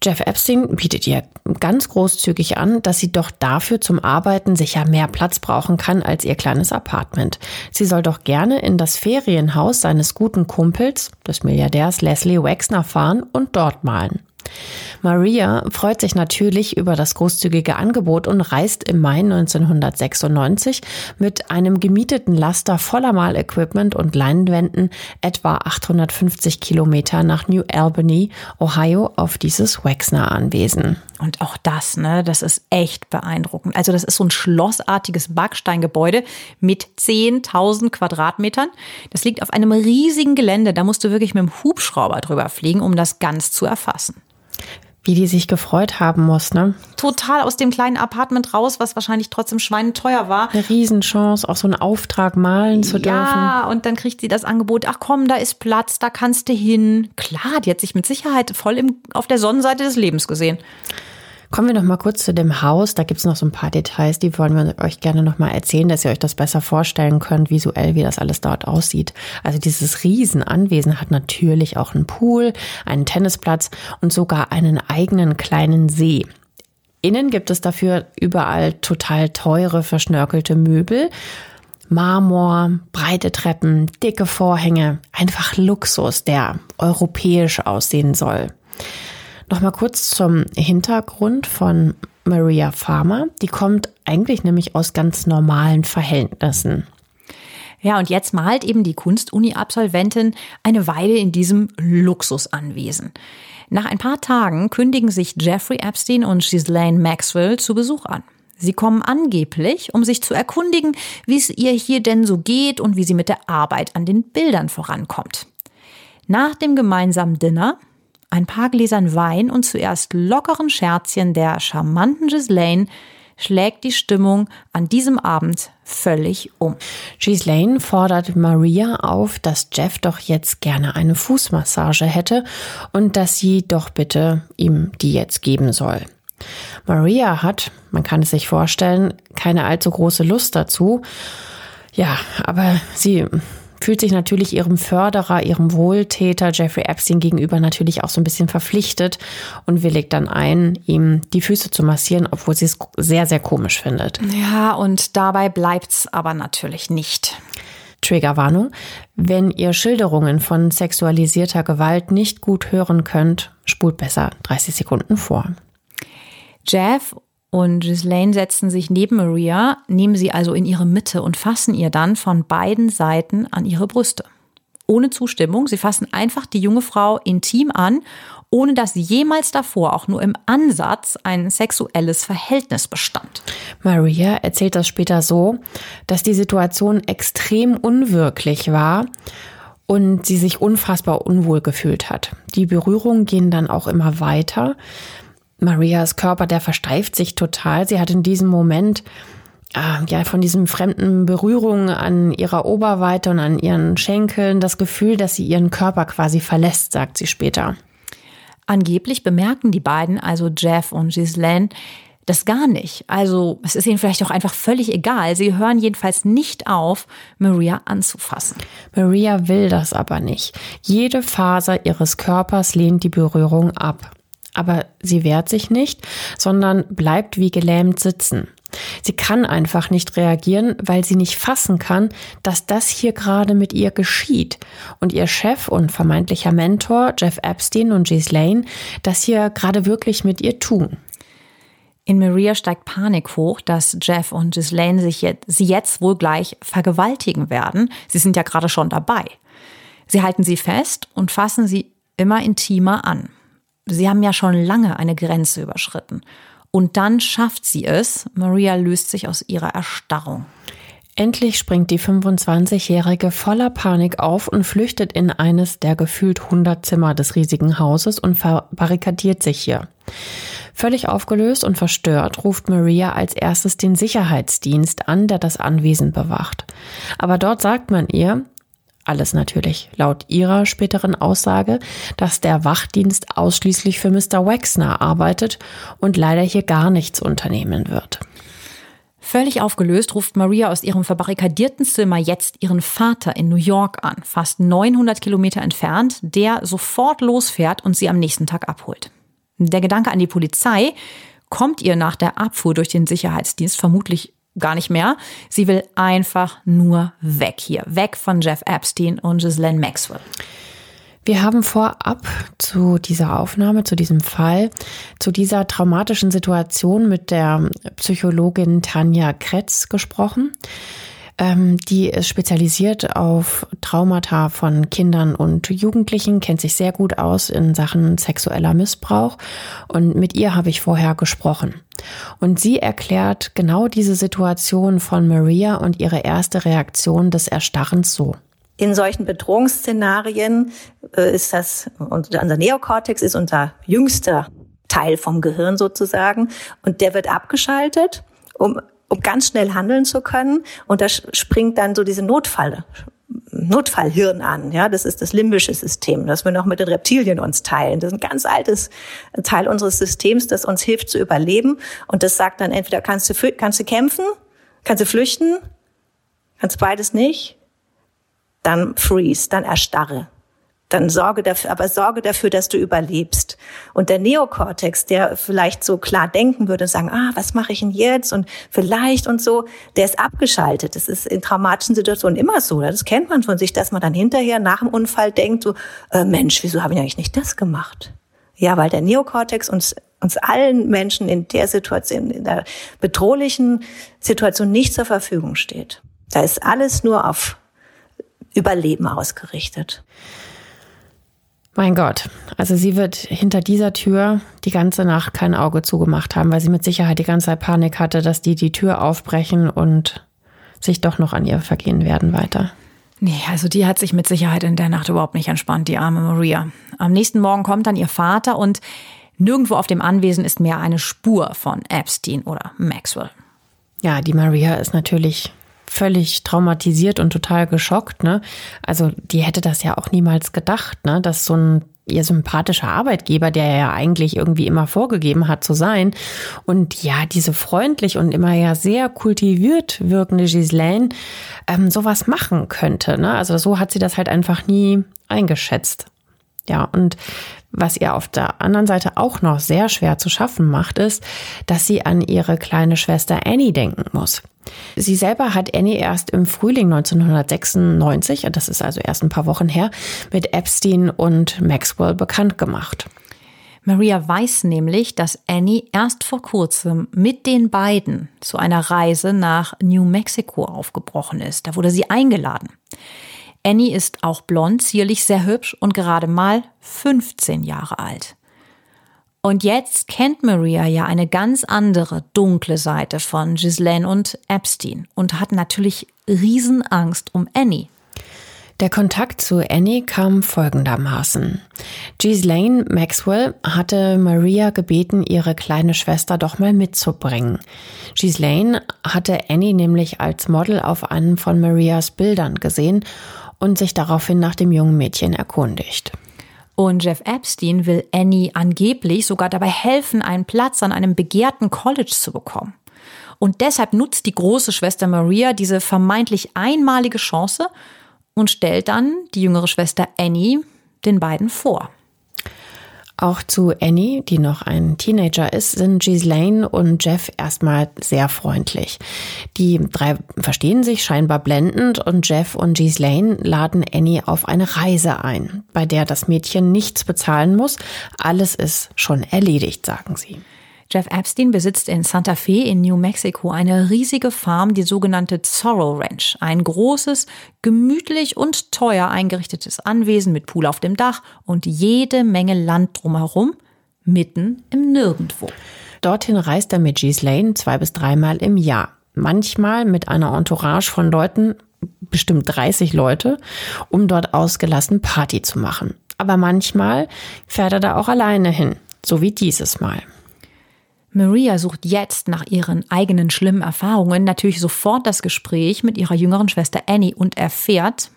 Jeff Epstein bietet ihr ganz großzügig an, dass sie doch dafür zum Arbeiten sicher mehr Platz brauchen kann als ihr kleines Apartment. Sie soll doch gerne in das Ferienhaus seines guten Kumpels, des Milliardärs Leslie Wexner, fahren und dort malen. Maria freut sich natürlich über das großzügige Angebot und reist im Mai 1996 mit einem gemieteten Laster voller Malequipment und Leinwänden etwa 850 Kilometer nach New Albany, Ohio, auf dieses Wexner-Anwesen. Und auch das, ne, das ist echt beeindruckend. Also das ist so ein schlossartiges Backsteingebäude mit 10.000 Quadratmetern. Das liegt auf einem riesigen Gelände. Da musst du wirklich mit dem Hubschrauber drüber fliegen, um das ganz zu erfassen. Wie die sich gefreut haben muss, ne? Total aus dem kleinen Apartment raus, was wahrscheinlich trotzdem schweineteuer war. Eine Riesenchance, auch so einen Auftrag malen zu dürfen. Ja, und dann kriegt sie das Angebot, ach komm, da ist Platz, da kannst du hin. Klar, die hat sich mit Sicherheit voll im, auf der Sonnenseite des Lebens gesehen. Kommen wir noch mal kurz zu dem Haus. Da gibt es noch so ein paar Details, die wollen wir euch gerne noch mal erzählen, dass ihr euch das besser vorstellen könnt, visuell, wie das alles dort aussieht. Also dieses Riesenanwesen hat natürlich auch einen Pool, einen Tennisplatz und sogar einen eigenen kleinen See. Innen gibt es dafür überall total teure, verschnörkelte Möbel. Marmor, breite Treppen, dicke Vorhänge, einfach Luxus, der europäisch aussehen soll. Nochmal kurz zum Hintergrund von Maria Farmer. Die kommt eigentlich nämlich aus ganz normalen Verhältnissen. Ja, und jetzt malt eben die Kunstuni-Absolventin eine Weile in diesem Luxusanwesen. Nach ein paar Tagen kündigen sich Jeffrey Epstein und Ghislaine Maxwell zu Besuch an. Sie kommen angeblich, um sich zu erkundigen, wie es ihr hier denn so geht und wie sie mit der Arbeit an den Bildern vorankommt. Nach dem gemeinsamen Dinner ein paar Gläsern Wein und zuerst lockeren Scherzchen der charmanten Ghislaine schlägt die Stimmung an diesem Abend völlig um. Ghislaine fordert Maria auf, dass Jeff doch jetzt gerne eine Fußmassage hätte und dass sie doch bitte ihm die jetzt geben soll. Maria hat, man kann es sich vorstellen, keine allzu große Lust dazu. Ja, aber sie fühlt sich natürlich ihrem Förderer, ihrem Wohltäter Jeffrey Epstein gegenüber natürlich auch so ein bisschen verpflichtet und willigt dann ein, ihm die Füße zu massieren, obwohl sie es sehr, sehr komisch findet. Ja, und dabei bleibt's aber natürlich nicht. Triggerwarnung. Wenn ihr Schilderungen von sexualisierter Gewalt nicht gut hören könnt, spult besser 30 Sekunden vor. Jeff und Ghislaine setzen sich neben Maria, nehmen sie also in ihre Mitte und fassen ihr dann von beiden Seiten an ihre Brüste. Ohne Zustimmung, sie fassen einfach die junge Frau intim an, ohne dass jemals davor auch nur im Ansatz ein sexuelles Verhältnis bestand. Maria erzählt das später so, dass die Situation extrem unwirklich war und sie sich unfassbar unwohl gefühlt hat. Die Berührungen gehen dann auch immer weiter. Marias Körper, der versteift sich total. Sie hat in diesem Moment äh, ja von diesem fremden Berührung an ihrer Oberweite und an ihren Schenkeln das Gefühl, dass sie ihren Körper quasi verlässt, sagt sie später. Angeblich bemerken die beiden, also Jeff und Ghislaine, Das gar nicht. Also es ist ihnen vielleicht auch einfach völlig egal. Sie hören jedenfalls nicht auf, Maria anzufassen. Maria will das aber nicht. Jede Faser ihres Körpers lehnt die Berührung ab. Aber sie wehrt sich nicht, sondern bleibt wie gelähmt sitzen. Sie kann einfach nicht reagieren, weil sie nicht fassen kann, dass das hier gerade mit ihr geschieht. Und ihr Chef und vermeintlicher Mentor, Jeff Epstein und Ghislaine, das hier gerade wirklich mit ihr tun. In Maria steigt Panik hoch, dass Jeff und Ghislaine sich jetzt, sie jetzt wohl gleich vergewaltigen werden. Sie sind ja gerade schon dabei. Sie halten sie fest und fassen sie immer intimer an. Sie haben ja schon lange eine Grenze überschritten. Und dann schafft sie es. Maria löst sich aus ihrer Erstarrung. Endlich springt die 25-Jährige voller Panik auf und flüchtet in eines der gefühlt 100 Zimmer des riesigen Hauses und verbarrikadiert sich hier. Völlig aufgelöst und verstört ruft Maria als erstes den Sicherheitsdienst an, der das Anwesen bewacht. Aber dort sagt man ihr, alles natürlich laut ihrer späteren Aussage, dass der Wachdienst ausschließlich für Mr. Wexner arbeitet und leider hier gar nichts unternehmen wird. Völlig aufgelöst ruft Maria aus ihrem verbarrikadierten Zimmer jetzt ihren Vater in New York an, fast 900 Kilometer entfernt, der sofort losfährt und sie am nächsten Tag abholt. Der Gedanke an die Polizei kommt ihr nach der Abfuhr durch den Sicherheitsdienst vermutlich gar nicht mehr. Sie will einfach nur weg hier, weg von Jeff Epstein und Ghislaine Maxwell. Wir haben vorab zu dieser Aufnahme, zu diesem Fall, zu dieser traumatischen Situation mit der Psychologin Tanja Kretz gesprochen. Ähm, die ist spezialisiert auf Traumata von Kindern und Jugendlichen, kennt sich sehr gut aus in Sachen sexueller Missbrauch. Und mit ihr habe ich vorher gesprochen. Und sie erklärt genau diese Situation von Maria und ihre erste Reaktion des Erstarrens so. In solchen Bedrohungsszenarien äh, ist das, unser Neokortex ist unser jüngster Teil vom Gehirn sozusagen und der wird abgeschaltet, um um ganz schnell handeln zu können. Und da springt dann so diese Notfall, Notfallhirn an. Ja, das ist das limbische System, das wir noch mit den Reptilien uns teilen. Das ist ein ganz altes Teil unseres Systems, das uns hilft zu überleben. Und das sagt dann entweder kannst du, kannst du kämpfen, kannst du flüchten, kannst beides nicht, dann freeze, dann erstarre dann sorge dafür, aber sorge dafür, dass du überlebst. Und der Neokortex, der vielleicht so klar denken würde und sagen, ah, was mache ich denn jetzt und vielleicht und so, der ist abgeschaltet. Das ist in traumatischen Situationen immer so. Das kennt man von sich, dass man dann hinterher nach dem Unfall denkt, so, äh, Mensch, wieso habe ich eigentlich nicht das gemacht? Ja, weil der Neokortex uns uns allen Menschen in der Situation, in der bedrohlichen Situation nicht zur Verfügung steht. Da ist alles nur auf Überleben ausgerichtet. Mein Gott, also sie wird hinter dieser Tür die ganze Nacht kein Auge zugemacht haben, weil sie mit Sicherheit die ganze Zeit Panik hatte, dass die die Tür aufbrechen und sich doch noch an ihr vergehen werden weiter. Nee, also die hat sich mit Sicherheit in der Nacht überhaupt nicht entspannt, die arme Maria. Am nächsten Morgen kommt dann ihr Vater und nirgendwo auf dem Anwesen ist mehr eine Spur von Epstein oder Maxwell. Ja, die Maria ist natürlich völlig traumatisiert und total geschockt. Ne? Also die hätte das ja auch niemals gedacht, ne? dass so ein ihr sympathischer Arbeitgeber, der ja eigentlich irgendwie immer vorgegeben hat zu sein. Und ja, diese freundlich und immer ja sehr kultiviert wirkende Gislaine ähm, sowas machen könnte. Ne? Also so hat sie das halt einfach nie eingeschätzt. Ja, und was ihr auf der anderen Seite auch noch sehr schwer zu schaffen macht, ist, dass sie an ihre kleine Schwester Annie denken muss. Sie selber hat Annie erst im Frühling 1996, das ist also erst ein paar Wochen her, mit Epstein und Maxwell bekannt gemacht. Maria weiß nämlich, dass Annie erst vor kurzem mit den beiden zu einer Reise nach New Mexico aufgebrochen ist. Da wurde sie eingeladen. Annie ist auch blond, zierlich, sehr hübsch und gerade mal 15 Jahre alt. Und jetzt kennt Maria ja eine ganz andere dunkle Seite von Ghislaine und Epstein und hat natürlich Riesenangst um Annie. Der Kontakt zu Annie kam folgendermaßen. Ghislaine Maxwell hatte Maria gebeten, ihre kleine Schwester doch mal mitzubringen. Ghislaine hatte Annie nämlich als Model auf einem von Marias Bildern gesehen und sich daraufhin nach dem jungen Mädchen erkundigt. Und Jeff Epstein will Annie angeblich sogar dabei helfen, einen Platz an einem begehrten College zu bekommen. Und deshalb nutzt die große Schwester Maria diese vermeintlich einmalige Chance und stellt dann die jüngere Schwester Annie den beiden vor. Auch zu Annie, die noch ein Teenager ist, sind Ghislaine und Jeff erstmal sehr freundlich. Die drei verstehen sich scheinbar blendend und Jeff und Ghislaine laden Annie auf eine Reise ein, bei der das Mädchen nichts bezahlen muss. Alles ist schon erledigt, sagen sie. Jeff Epstein besitzt in Santa Fe in New Mexico eine riesige Farm, die sogenannte Zorro Ranch. Ein großes, gemütlich und teuer eingerichtetes Anwesen mit Pool auf dem Dach und jede Menge Land drumherum, mitten im Nirgendwo. Dorthin reist er mit Ghislaine zwei bis dreimal im Jahr. Manchmal mit einer Entourage von Leuten, bestimmt 30 Leute, um dort ausgelassen Party zu machen. Aber manchmal fährt er da auch alleine hin, so wie dieses Mal. Maria sucht jetzt nach ihren eigenen schlimmen Erfahrungen natürlich sofort das Gespräch mit ihrer jüngeren Schwester Annie und erfährt,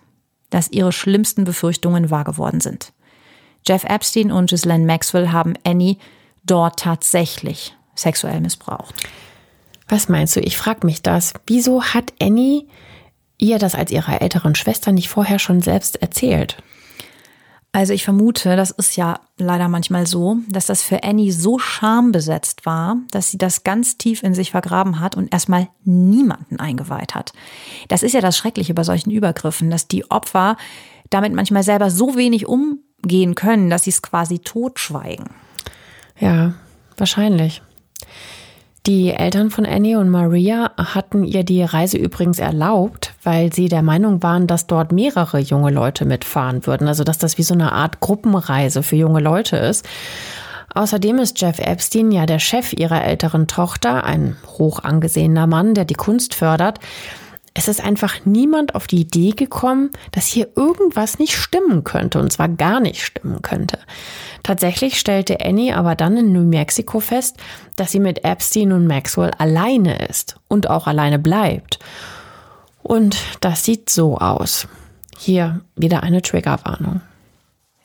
dass ihre schlimmsten Befürchtungen wahr geworden sind. Jeff Epstein und Ghislaine Maxwell haben Annie dort tatsächlich sexuell missbraucht. Was meinst du? Ich frage mich das. Wieso hat Annie ihr das als ihrer älteren Schwester nicht vorher schon selbst erzählt? Also ich vermute, das ist ja leider manchmal so, dass das für Annie so schambesetzt war, dass sie das ganz tief in sich vergraben hat und erstmal niemanden eingeweiht hat. Das ist ja das Schreckliche bei solchen Übergriffen, dass die Opfer damit manchmal selber so wenig umgehen können, dass sie es quasi totschweigen. Ja, wahrscheinlich. Die Eltern von Annie und Maria hatten ihr die Reise übrigens erlaubt, weil sie der Meinung waren, dass dort mehrere junge Leute mitfahren würden. Also dass das wie so eine Art Gruppenreise für junge Leute ist. Außerdem ist Jeff Epstein ja der Chef ihrer älteren Tochter, ein hoch angesehener Mann, der die Kunst fördert. Es ist einfach niemand auf die Idee gekommen, dass hier irgendwas nicht stimmen könnte, und zwar gar nicht stimmen könnte. Tatsächlich stellte Annie aber dann in New Mexico fest, dass sie mit Epstein und Maxwell alleine ist und auch alleine bleibt. Und das sieht so aus. Hier wieder eine Triggerwarnung.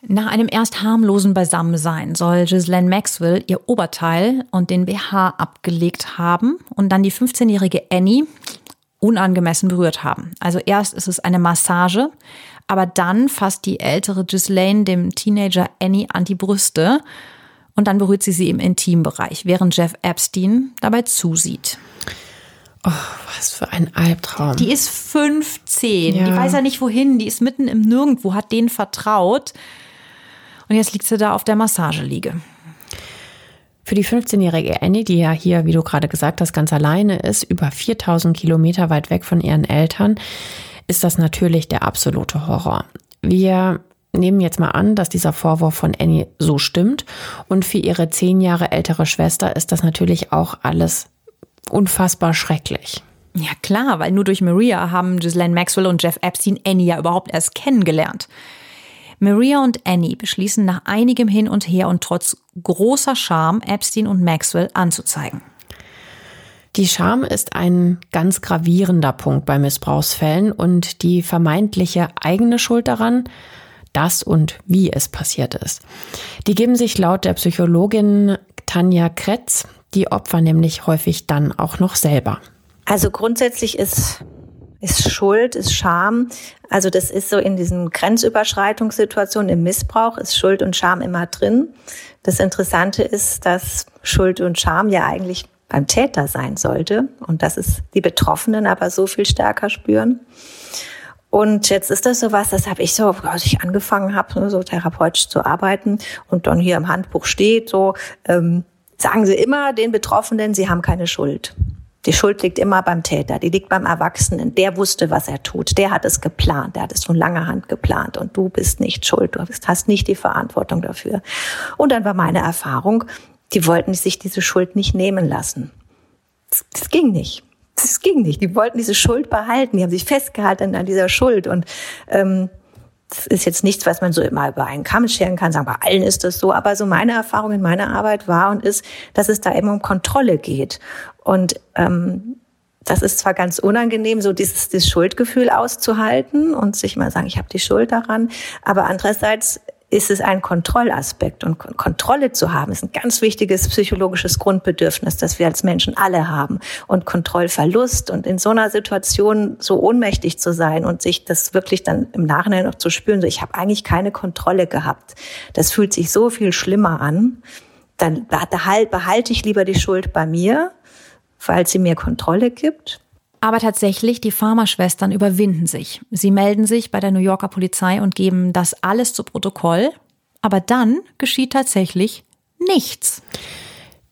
Nach einem erst harmlosen Beisammensein soll Ghislaine Maxwell ihr Oberteil und den BH abgelegt haben und dann die 15-jährige Annie unangemessen berührt haben. Also erst ist es eine Massage, aber dann fasst die ältere Ghislaine dem Teenager Annie an die Brüste und dann berührt sie sie im Intimbereich, während Jeff Epstein dabei zusieht. Oh, was für ein Albtraum. Die ist 15. Ja. Die weiß ja nicht wohin. Die ist mitten im Nirgendwo, hat denen vertraut. Und jetzt liegt sie da auf der Massageliege. Für die 15-jährige Annie, die ja hier, wie du gerade gesagt hast, ganz alleine ist, über 4000 Kilometer weit weg von ihren Eltern, ist das natürlich der absolute Horror. Wir nehmen jetzt mal an, dass dieser Vorwurf von Annie so stimmt. Und für ihre zehn Jahre ältere Schwester ist das natürlich auch alles unfassbar schrecklich. Ja klar, weil nur durch Maria haben Ghislaine Maxwell und Jeff Epstein Annie ja überhaupt erst kennengelernt. Maria und Annie beschließen nach einigem Hin und Her und trotz großer Scham, Epstein und Maxwell anzuzeigen. Die Scham ist ein ganz gravierender Punkt bei Missbrauchsfällen und die vermeintliche eigene Schuld daran, das und wie es passiert ist. Die geben sich laut der Psychologin Tanja Kretz die Opfer nämlich häufig dann auch noch selber. Also grundsätzlich ist ist Schuld, ist Scham. Also das ist so in diesen Grenzüberschreitungssituationen im Missbrauch ist Schuld und Scham immer drin. Das Interessante ist, dass Schuld und Scham ja eigentlich beim Täter sein sollte und dass es die Betroffenen aber so viel stärker spüren. Und jetzt ist das so was, das habe ich so, als ich angefangen habe, so therapeutisch zu arbeiten und dann hier im Handbuch steht, so ähm, sagen Sie immer den Betroffenen, sie haben keine Schuld. Die Schuld liegt immer beim Täter, die liegt beim Erwachsenen. Der wusste, was er tut. Der hat es geplant. Der hat es von langer Hand geplant. Und du bist nicht schuld. Du hast nicht die Verantwortung dafür. Und dann war meine Erfahrung, die wollten sich diese Schuld nicht nehmen lassen. Das, das ging nicht. Das ging nicht. Die wollten diese Schuld behalten. Die haben sich festgehalten an dieser Schuld. Und ähm, das ist jetzt nichts, was man so immer über einen Kamm scheren kann, sagen, bei allen ist das so. Aber so meine Erfahrung in meiner Arbeit war und ist, dass es da immer um Kontrolle geht. Und ähm, das ist zwar ganz unangenehm, so dieses, dieses Schuldgefühl auszuhalten und sich mal sagen, ich habe die Schuld daran, aber andererseits ist es ein Kontrollaspekt. Und Kontrolle zu haben, ist ein ganz wichtiges psychologisches Grundbedürfnis, das wir als Menschen alle haben. Und Kontrollverlust und in so einer Situation so ohnmächtig zu sein und sich das wirklich dann im Nachhinein noch zu spüren, so ich habe eigentlich keine Kontrolle gehabt. Das fühlt sich so viel schlimmer an. Dann behalte ich lieber die Schuld bei mir, weil sie mir Kontrolle gibt aber tatsächlich, die Pharmaschwestern überwinden sich. Sie melden sich bei der New Yorker Polizei und geben das alles zu Protokoll. Aber dann geschieht tatsächlich nichts.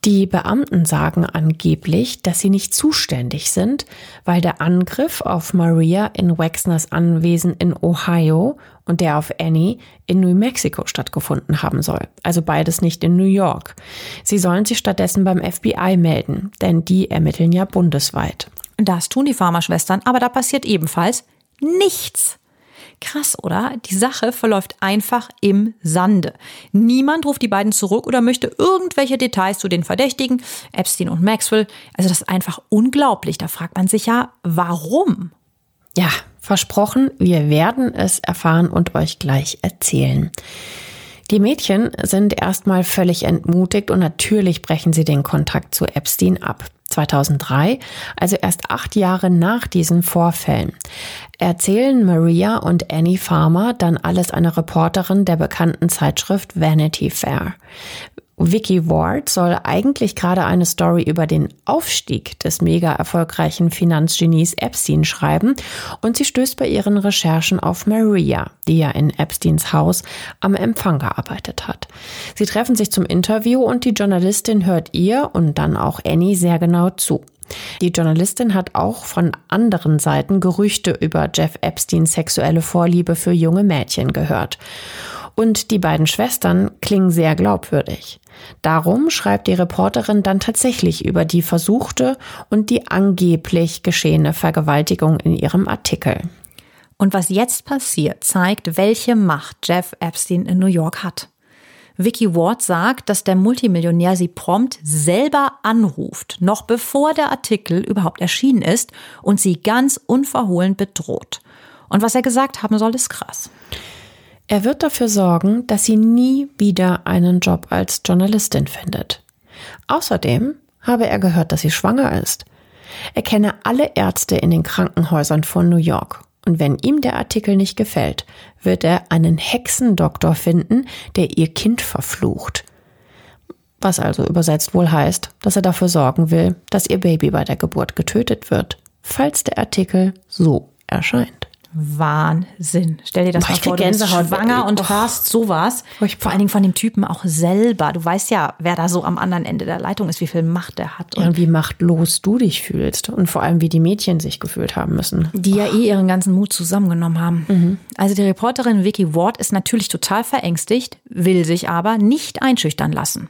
Die Beamten sagen angeblich, dass sie nicht zuständig sind, weil der Angriff auf Maria in Wexners Anwesen in Ohio und der auf Annie in New Mexico stattgefunden haben soll. Also beides nicht in New York. Sie sollen sich stattdessen beim FBI melden, denn die ermitteln ja bundesweit. Das tun die Pharmaschwestern, aber da passiert ebenfalls nichts. Krass, oder? Die Sache verläuft einfach im Sande. Niemand ruft die beiden zurück oder möchte irgendwelche Details zu den Verdächtigen, Epstein und Maxwell. Also das ist einfach unglaublich. Da fragt man sich ja, warum? Ja, versprochen, wir werden es erfahren und euch gleich erzählen. Die Mädchen sind erstmal völlig entmutigt und natürlich brechen sie den Kontakt zu Epstein ab. 2003, also erst acht Jahre nach diesen Vorfällen, erzählen Maria und Annie Farmer dann alles einer Reporterin der bekannten Zeitschrift Vanity Fair. Vicky Ward soll eigentlich gerade eine Story über den Aufstieg des mega erfolgreichen Finanzgenies Epstein schreiben und sie stößt bei ihren Recherchen auf Maria, die ja in Epsteins Haus am Empfang gearbeitet hat. Sie treffen sich zum Interview und die Journalistin hört ihr und dann auch Annie sehr genau zu. Die Journalistin hat auch von anderen Seiten Gerüchte über Jeff Epsteins sexuelle Vorliebe für junge Mädchen gehört. Und die beiden Schwestern klingen sehr glaubwürdig. Darum schreibt die Reporterin dann tatsächlich über die versuchte und die angeblich geschehene Vergewaltigung in ihrem Artikel. Und was jetzt passiert, zeigt, welche Macht Jeff Epstein in New York hat. Vicky Ward sagt, dass der Multimillionär sie prompt selber anruft, noch bevor der Artikel überhaupt erschienen ist und sie ganz unverhohlen bedroht. Und was er gesagt haben soll, ist krass. Er wird dafür sorgen, dass sie nie wieder einen Job als Journalistin findet. Außerdem habe er gehört, dass sie schwanger ist. Er kenne alle Ärzte in den Krankenhäusern von New York. Und wenn ihm der Artikel nicht gefällt, wird er einen Hexendoktor finden, der ihr Kind verflucht. Was also übersetzt wohl heißt, dass er dafür sorgen will, dass ihr Baby bei der Geburt getötet wird, falls der Artikel so erscheint. Wahnsinn. Stell dir das Boah, mal vor, du bist schwanger und oh. hörst sowas. Vor allen Dingen von dem Typen auch selber. Du weißt ja, wer da so am anderen Ende der Leitung ist, wie viel Macht er hat. Und, und wie machtlos du dich fühlst. Und vor allem, wie die Mädchen sich gefühlt haben müssen. Die ja eh ihren ganzen Mut zusammengenommen haben. Mhm. Also die Reporterin Vicky Ward ist natürlich total verängstigt, will sich aber nicht einschüchtern lassen.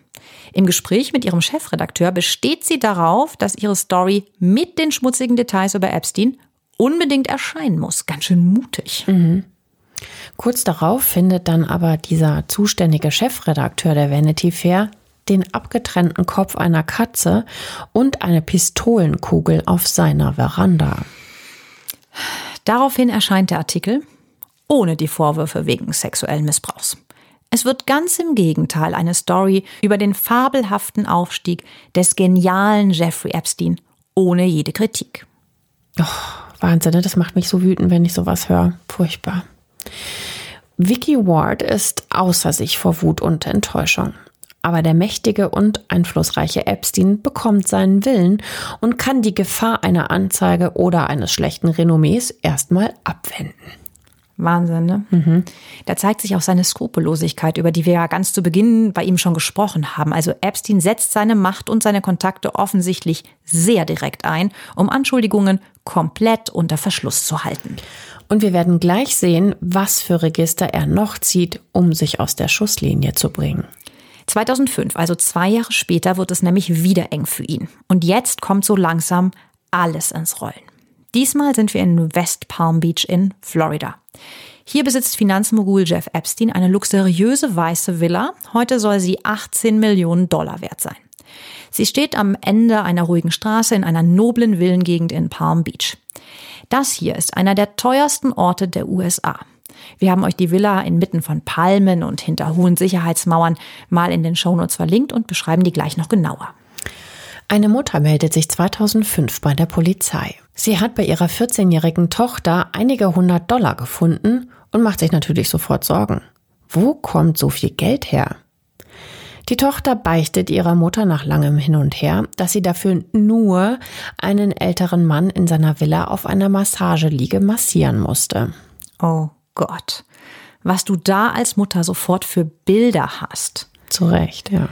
Im Gespräch mit ihrem Chefredakteur besteht sie darauf, dass ihre Story mit den schmutzigen Details über Epstein unbedingt erscheinen muss. Ganz schön mutig. Mhm. Kurz darauf findet dann aber dieser zuständige Chefredakteur der Vanity Fair den abgetrennten Kopf einer Katze und eine Pistolenkugel auf seiner Veranda. Daraufhin erscheint der Artikel ohne die Vorwürfe wegen sexuellen Missbrauchs. Es wird ganz im Gegenteil eine Story über den fabelhaften Aufstieg des genialen Jeffrey Epstein ohne jede Kritik. Oh, Wahnsinn, ne? das macht mich so wütend, wenn ich sowas höre. Furchtbar. Vicky Ward ist außer sich vor Wut und Enttäuschung. Aber der mächtige und einflussreiche Epstein bekommt seinen Willen und kann die Gefahr einer Anzeige oder eines schlechten Renommees erstmal abwenden. Wahnsinn, ne? Mhm. Da zeigt sich auch seine Skrupellosigkeit, über die wir ja ganz zu Beginn bei ihm schon gesprochen haben. Also Epstein setzt seine Macht und seine Kontakte offensichtlich sehr direkt ein, um Anschuldigungen komplett unter Verschluss zu halten. Und wir werden gleich sehen, was für Register er noch zieht, um sich aus der Schusslinie zu bringen. 2005, also zwei Jahre später, wird es nämlich wieder eng für ihn. Und jetzt kommt so langsam alles ins Rollen. Diesmal sind wir in West Palm Beach in Florida. Hier besitzt Finanzmogul Jeff Epstein eine luxuriöse weiße Villa. Heute soll sie 18 Millionen Dollar wert sein. Sie steht am Ende einer ruhigen Straße in einer noblen Villengegend in Palm Beach. Das hier ist einer der teuersten Orte der USA. Wir haben euch die Villa inmitten von Palmen und hinter hohen Sicherheitsmauern mal in den Shownotes verlinkt und beschreiben die gleich noch genauer. Eine Mutter meldet sich 2005 bei der Polizei. Sie hat bei ihrer 14-jährigen Tochter einige hundert Dollar gefunden und macht sich natürlich sofort Sorgen. Wo kommt so viel Geld her? Die Tochter beichtet ihrer Mutter nach langem Hin und Her, dass sie dafür nur einen älteren Mann in seiner Villa auf einer Massageliege massieren musste. Oh Gott. Was du da als Mutter sofort für Bilder hast. Zu Recht, ja.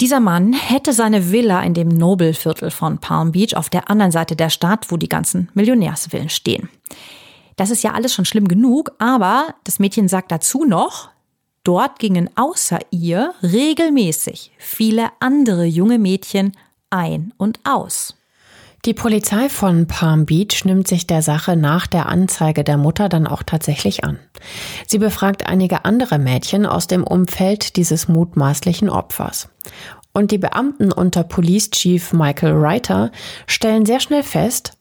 Dieser Mann hätte seine Villa in dem Nobelviertel von Palm Beach auf der anderen Seite der Stadt, wo die ganzen Millionärsvillen stehen. Das ist ja alles schon schlimm genug, aber das Mädchen sagt dazu noch, dort gingen außer ihr regelmäßig viele andere junge Mädchen ein und aus. Die Polizei von Palm Beach nimmt sich der Sache nach der Anzeige der Mutter dann auch tatsächlich an. Sie befragt einige andere Mädchen aus dem Umfeld dieses mutmaßlichen Opfers. Und die Beamten unter Police Chief Michael Reiter stellen sehr schnell fest,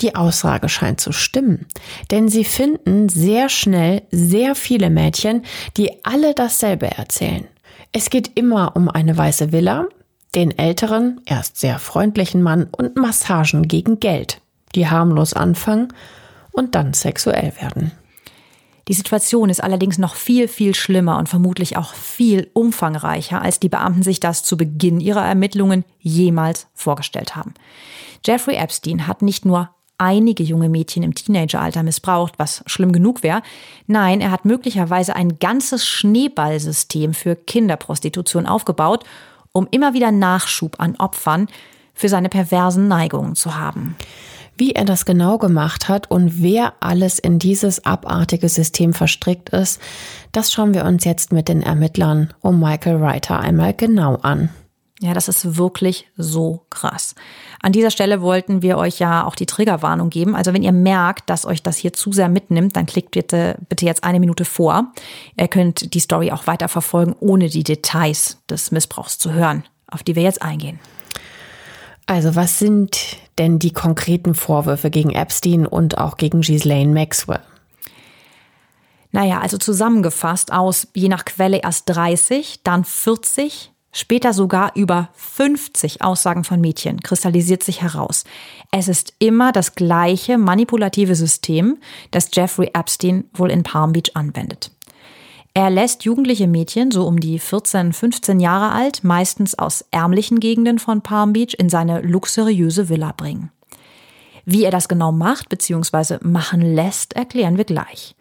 die Aussage scheint zu stimmen, denn sie finden sehr schnell sehr viele Mädchen, die alle dasselbe erzählen. Es geht immer um eine weiße Villa, den älteren, erst sehr freundlichen Mann und Massagen gegen Geld, die harmlos anfangen und dann sexuell werden. Die Situation ist allerdings noch viel, viel schlimmer und vermutlich auch viel umfangreicher, als die Beamten sich das zu Beginn ihrer Ermittlungen jemals vorgestellt haben. Jeffrey Epstein hat nicht nur einige junge Mädchen im Teenageralter missbraucht, was schlimm genug wäre. Nein, er hat möglicherweise ein ganzes Schneeballsystem für Kinderprostitution aufgebaut um immer wieder Nachschub an Opfern für seine perversen Neigungen zu haben. Wie er das genau gemacht hat und wer alles in dieses abartige System verstrickt ist, das schauen wir uns jetzt mit den Ermittlern um Michael Reiter einmal genau an. Ja, das ist wirklich so krass. An dieser Stelle wollten wir euch ja auch die Triggerwarnung geben. Also wenn ihr merkt, dass euch das hier zu sehr mitnimmt, dann klickt bitte, bitte jetzt eine Minute vor. Ihr könnt die Story auch weiter verfolgen, ohne die Details des Missbrauchs zu hören, auf die wir jetzt eingehen. Also was sind denn die konkreten Vorwürfe gegen Epstein und auch gegen Ghislaine Maxwell? Naja, also zusammengefasst aus je nach Quelle erst 30, dann 40, später sogar über 50 Aussagen von Mädchen kristallisiert sich heraus. Es ist immer das gleiche manipulative System, das Jeffrey Epstein wohl in Palm Beach anwendet. Er lässt jugendliche Mädchen, so um die 14, 15 Jahre alt, meistens aus ärmlichen Gegenden von Palm Beach, in seine luxuriöse Villa bringen. Wie er das genau macht bzw. machen lässt, erklären wir gleich.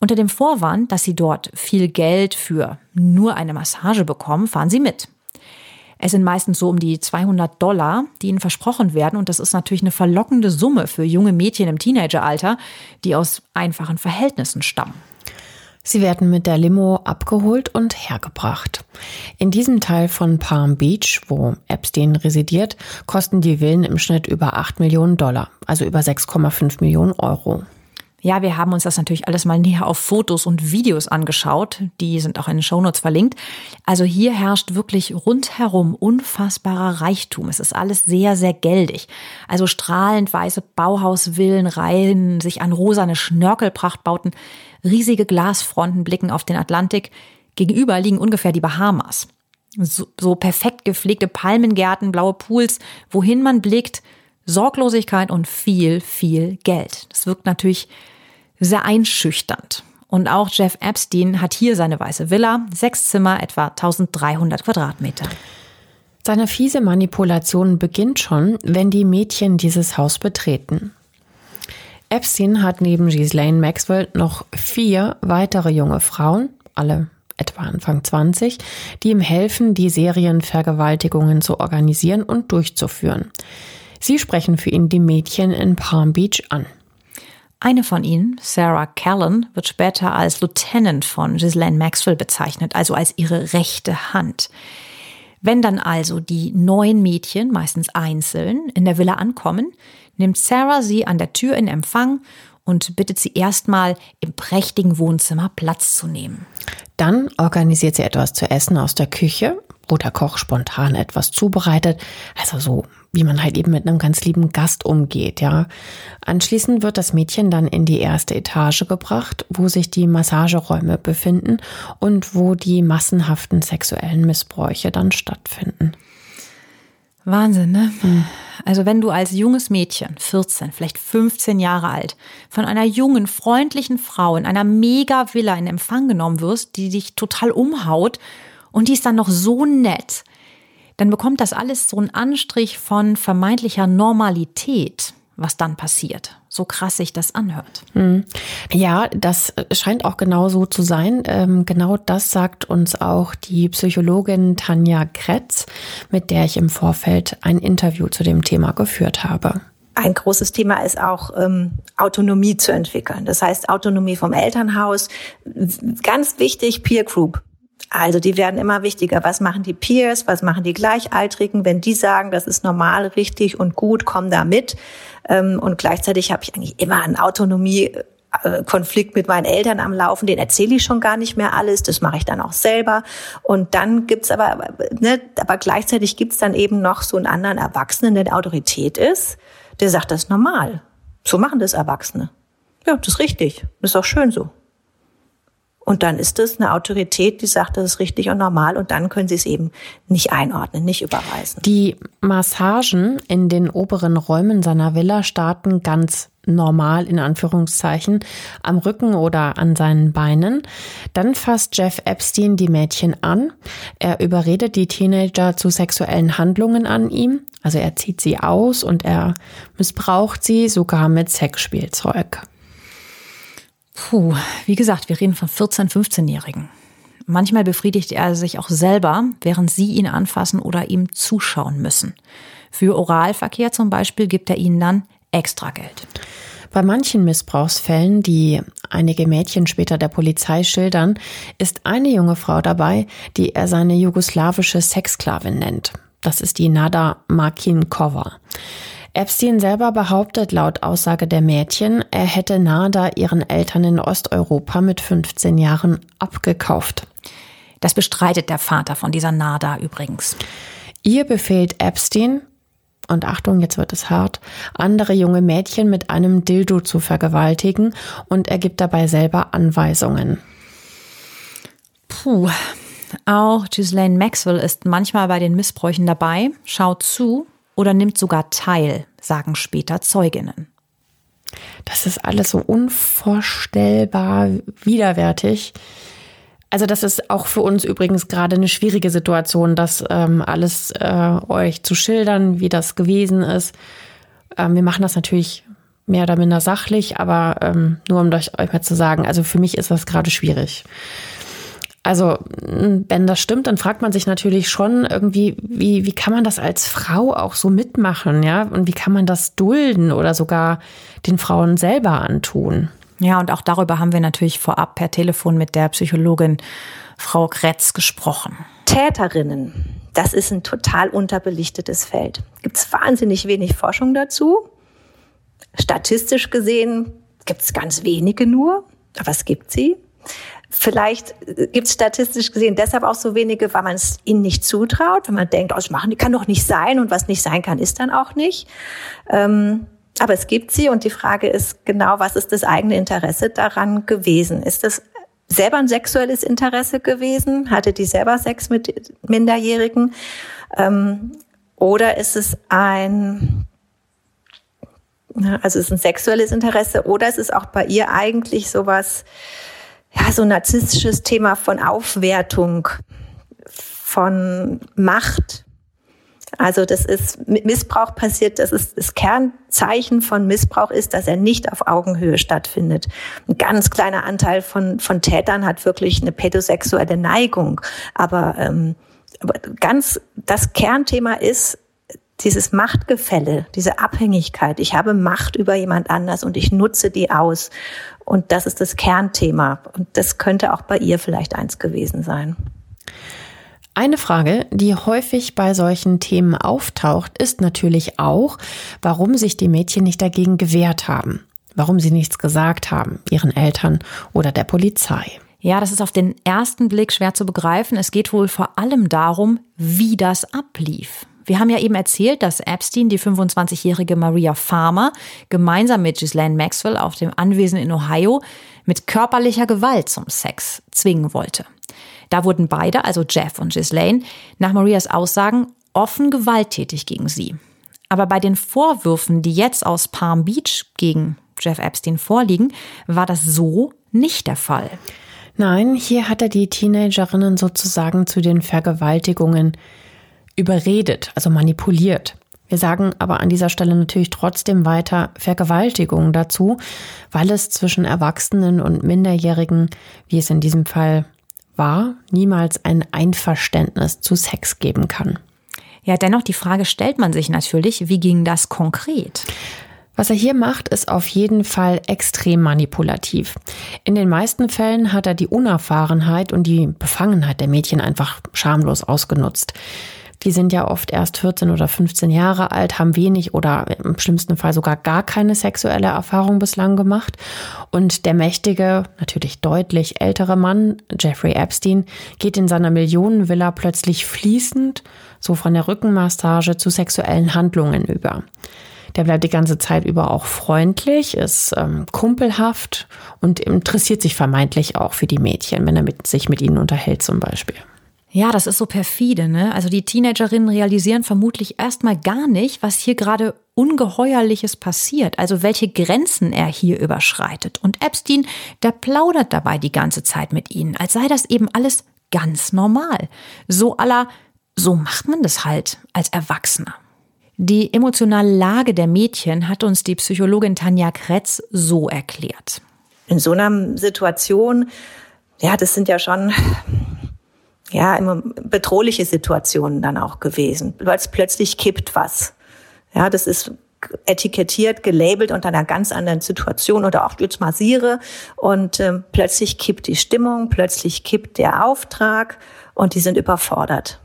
Unter dem Vorwand, dass sie dort viel Geld für nur eine Massage bekommen, fahren sie mit. Es sind meistens so um die 200 Dollar, die ihnen versprochen werden. Und das ist natürlich eine verlockende Summe für junge Mädchen im Teenageralter, die aus einfachen Verhältnissen stammen. Sie werden mit der Limo abgeholt und hergebracht. In diesem Teil von Palm Beach, wo Epstein residiert, kosten die Villen im Schnitt über 8 Millionen Dollar, also über 6,5 Millionen Euro. Ja, wir haben uns das natürlich alles mal näher auf Fotos und Videos angeschaut. Die sind auch in den Shownotes verlinkt. Also hier herrscht wirklich rundherum unfassbarer Reichtum. Es ist alles sehr, sehr geldig. Also strahlend weiße Bauhausvillen reihen sich an rosane Schnörkelprachtbauten. Riesige Glasfronten blicken auf den Atlantik. Gegenüber liegen ungefähr die Bahamas. So, so perfekt gepflegte Palmengärten, blaue Pools. Wohin man blickt, Sorglosigkeit und viel, viel Geld. Das wirkt natürlich sehr einschüchternd. Und auch Jeff Epstein hat hier seine weiße Villa, sechs Zimmer, etwa 1300 Quadratmeter. Seine fiese Manipulation beginnt schon, wenn die Mädchen dieses Haus betreten. Epstein hat neben Ghislaine Maxwell noch vier weitere junge Frauen, alle etwa Anfang 20, die ihm helfen, die Serienvergewaltigungen zu organisieren und durchzuführen. Sie sprechen für ihn die Mädchen in Palm Beach an. Eine von ihnen, Sarah Callan, wird später als Lieutenant von Ghislaine Maxwell bezeichnet, also als ihre rechte Hand. Wenn dann also die neun Mädchen, meistens einzeln, in der Villa ankommen, nimmt Sarah sie an der Tür in Empfang und bittet sie erstmal im prächtigen Wohnzimmer Platz zu nehmen. Dann organisiert sie etwas zu essen aus der Küche, wo der Koch spontan etwas zubereitet, also so wie man halt eben mit einem ganz lieben Gast umgeht, ja. Anschließend wird das Mädchen dann in die erste Etage gebracht, wo sich die Massageräume befinden und wo die massenhaften sexuellen Missbräuche dann stattfinden. Wahnsinn, ne? Hm. Also wenn du als junges Mädchen, 14, vielleicht 15 Jahre alt, von einer jungen, freundlichen Frau in einer Mega-Villa in Empfang genommen wirst, die dich total umhaut und die ist dann noch so nett, dann bekommt das alles so einen Anstrich von vermeintlicher Normalität, was dann passiert. So krass sich das anhört. Hm. Ja, das scheint auch genau so zu sein. Ähm, genau das sagt uns auch die Psychologin Tanja Kretz, mit der ich im Vorfeld ein Interview zu dem Thema geführt habe. Ein großes Thema ist auch ähm, Autonomie zu entwickeln. Das heißt Autonomie vom Elternhaus. Ganz wichtig, Peer Group. Also die werden immer wichtiger. Was machen die Peers? Was machen die Gleichaltrigen? Wenn die sagen, das ist normal, richtig und gut, komm da mit. Ähm, und gleichzeitig habe ich eigentlich immer einen Autonomie-Konflikt mit meinen Eltern am Laufen, den erzähle ich schon gar nicht mehr alles, das mache ich dann auch selber. Und dann gibt's aber, ne, aber gleichzeitig gibt's dann eben noch so einen anderen Erwachsenen, der Autorität ist, der sagt, das ist normal. So machen das Erwachsene. Ja, das ist richtig. Das ist auch schön so. Und dann ist es eine Autorität, die sagt, das ist richtig und normal. Und dann können sie es eben nicht einordnen, nicht überweisen. Die Massagen in den oberen Räumen seiner Villa starten ganz normal in Anführungszeichen am Rücken oder an seinen Beinen. Dann fasst Jeff Epstein die Mädchen an. Er überredet die Teenager zu sexuellen Handlungen an ihm. Also er zieht sie aus und er missbraucht sie sogar mit Sexspielzeug. Puh, wie gesagt, wir reden von 14-, 15-Jährigen. Manchmal befriedigt er sich auch selber, während sie ihn anfassen oder ihm zuschauen müssen. Für Oralverkehr zum Beispiel gibt er ihnen dann extra Geld. Bei manchen Missbrauchsfällen, die einige Mädchen später der Polizei schildern, ist eine junge Frau dabei, die er seine jugoslawische Sexsklavin nennt. Das ist die Nada Markinkova. Epstein selber behauptet laut Aussage der Mädchen, er hätte Nada ihren Eltern in Osteuropa mit 15 Jahren abgekauft. Das bestreitet der Vater von dieser Nada übrigens. Ihr befehlt Epstein, und Achtung, jetzt wird es hart, andere junge Mädchen mit einem Dildo zu vergewaltigen und er gibt dabei selber Anweisungen. Puh. Auch Ghislaine Maxwell ist manchmal bei den Missbräuchen dabei, schaut zu oder nimmt sogar teil, sagen später Zeuginnen. Das ist alles so unvorstellbar widerwärtig. Also das ist auch für uns übrigens gerade eine schwierige Situation, das ähm, alles äh, euch zu schildern, wie das gewesen ist. Ähm, wir machen das natürlich mehr oder minder sachlich, aber ähm, nur um euch, euch mal zu sagen, also für mich ist das gerade schwierig. Also, wenn das stimmt, dann fragt man sich natürlich schon irgendwie, wie, wie kann man das als Frau auch so mitmachen, ja? Und wie kann man das dulden oder sogar den Frauen selber antun? Ja, und auch darüber haben wir natürlich vorab per Telefon mit der Psychologin Frau Kretz gesprochen. Täterinnen, das ist ein total unterbelichtetes Feld. Gibt es wahnsinnig wenig Forschung dazu. Statistisch gesehen gibt es ganz wenige nur, aber es gibt sie. Vielleicht gibt es statistisch gesehen deshalb auch so wenige, weil man es ihnen nicht zutraut, wenn man denkt, oh, das kann doch nicht sein und was nicht sein kann, ist dann auch nicht. Ähm, aber es gibt sie und die Frage ist genau, was ist das eigene Interesse daran gewesen? Ist das selber ein sexuelles Interesse gewesen? Hatte die selber Sex mit Minderjährigen? Ähm, oder ist es ein also es ist ein sexuelles Interesse oder es ist auch bei ihr eigentlich sowas, ja, so narzisstisches Thema von Aufwertung, von Macht. Also das ist Missbrauch passiert, das ist das Kernzeichen von Missbrauch ist, dass er nicht auf Augenhöhe stattfindet. Ein ganz kleiner Anteil von von Tätern hat wirklich eine pädosexuelle Neigung, aber, ähm, aber ganz das Kernthema ist dieses Machtgefälle, diese Abhängigkeit. Ich habe Macht über jemand anders und ich nutze die aus. Und das ist das Kernthema. Und das könnte auch bei ihr vielleicht eins gewesen sein. Eine Frage, die häufig bei solchen Themen auftaucht, ist natürlich auch, warum sich die Mädchen nicht dagegen gewehrt haben, warum sie nichts gesagt haben, ihren Eltern oder der Polizei. Ja, das ist auf den ersten Blick schwer zu begreifen. Es geht wohl vor allem darum, wie das ablief Wir haben ja eben erzählt, dass Epstein die 25-jährige Maria Farmer gemeinsam mit Ghislaine Maxwell auf dem Anwesen in Ohio mit körperlicher Gewalt zum Sex zwingen wollte. Da wurden beide, also Jeff und Ghislaine, nach Marias Aussagen offen gewalttätig gegen sie. Aber bei den Vorwürfen, die jetzt aus Palm Beach gegen Jeff Epstein vorliegen, war das so nicht der Fall. Nein, hier hat er die Teenagerinnen sozusagen zu den Vergewaltigungen überredet, also manipuliert. Wir sagen aber an dieser Stelle natürlich trotzdem weiter Vergewaltigung dazu, weil es zwischen Erwachsenen und Minderjährigen, wie es in diesem Fall war, niemals ein Einverständnis zu Sex geben kann. Ja, dennoch die Frage stellt man sich natürlich, wie ging das konkret? Was er hier macht, ist auf jeden Fall extrem manipulativ. In den meisten Fällen hat er die Unerfahrenheit und die Befangenheit der Mädchen einfach schamlos ausgenutzt. Die sind ja oft erst 14 oder 15 Jahre alt, haben wenig oder im schlimmsten Fall sogar gar keine sexuelle Erfahrung bislang gemacht. Und der mächtige, natürlich deutlich ältere Mann, Jeffrey Epstein, geht in seiner Millionenvilla plötzlich fließend, so von der Rückenmassage zu sexuellen Handlungen über. Der bleibt die ganze Zeit über auch freundlich, ist ähm, kumpelhaft und interessiert sich vermeintlich auch für die Mädchen, wenn er mit, sich mit ihnen unterhält zum Beispiel. Ja, das ist so perfide, ne? Also die Teenagerinnen realisieren vermutlich erstmal gar nicht, was hier gerade ungeheuerliches passiert, also welche Grenzen er hier überschreitet. Und Epstein, der plaudert dabei die ganze Zeit mit ihnen, als sei das eben alles ganz normal. So aller, so macht man das halt als Erwachsener. Die emotionale Lage der Mädchen hat uns die Psychologin Tanja Kretz so erklärt. In so einer Situation, ja, das sind ja schon ja, immer bedrohliche Situationen dann auch gewesen, weil es plötzlich kippt was. Ja, das ist etikettiert, gelabelt unter einer ganz anderen Situation oder auch jetzt massiere und ähm, plötzlich kippt die Stimmung, plötzlich kippt der Auftrag und die sind überfordert.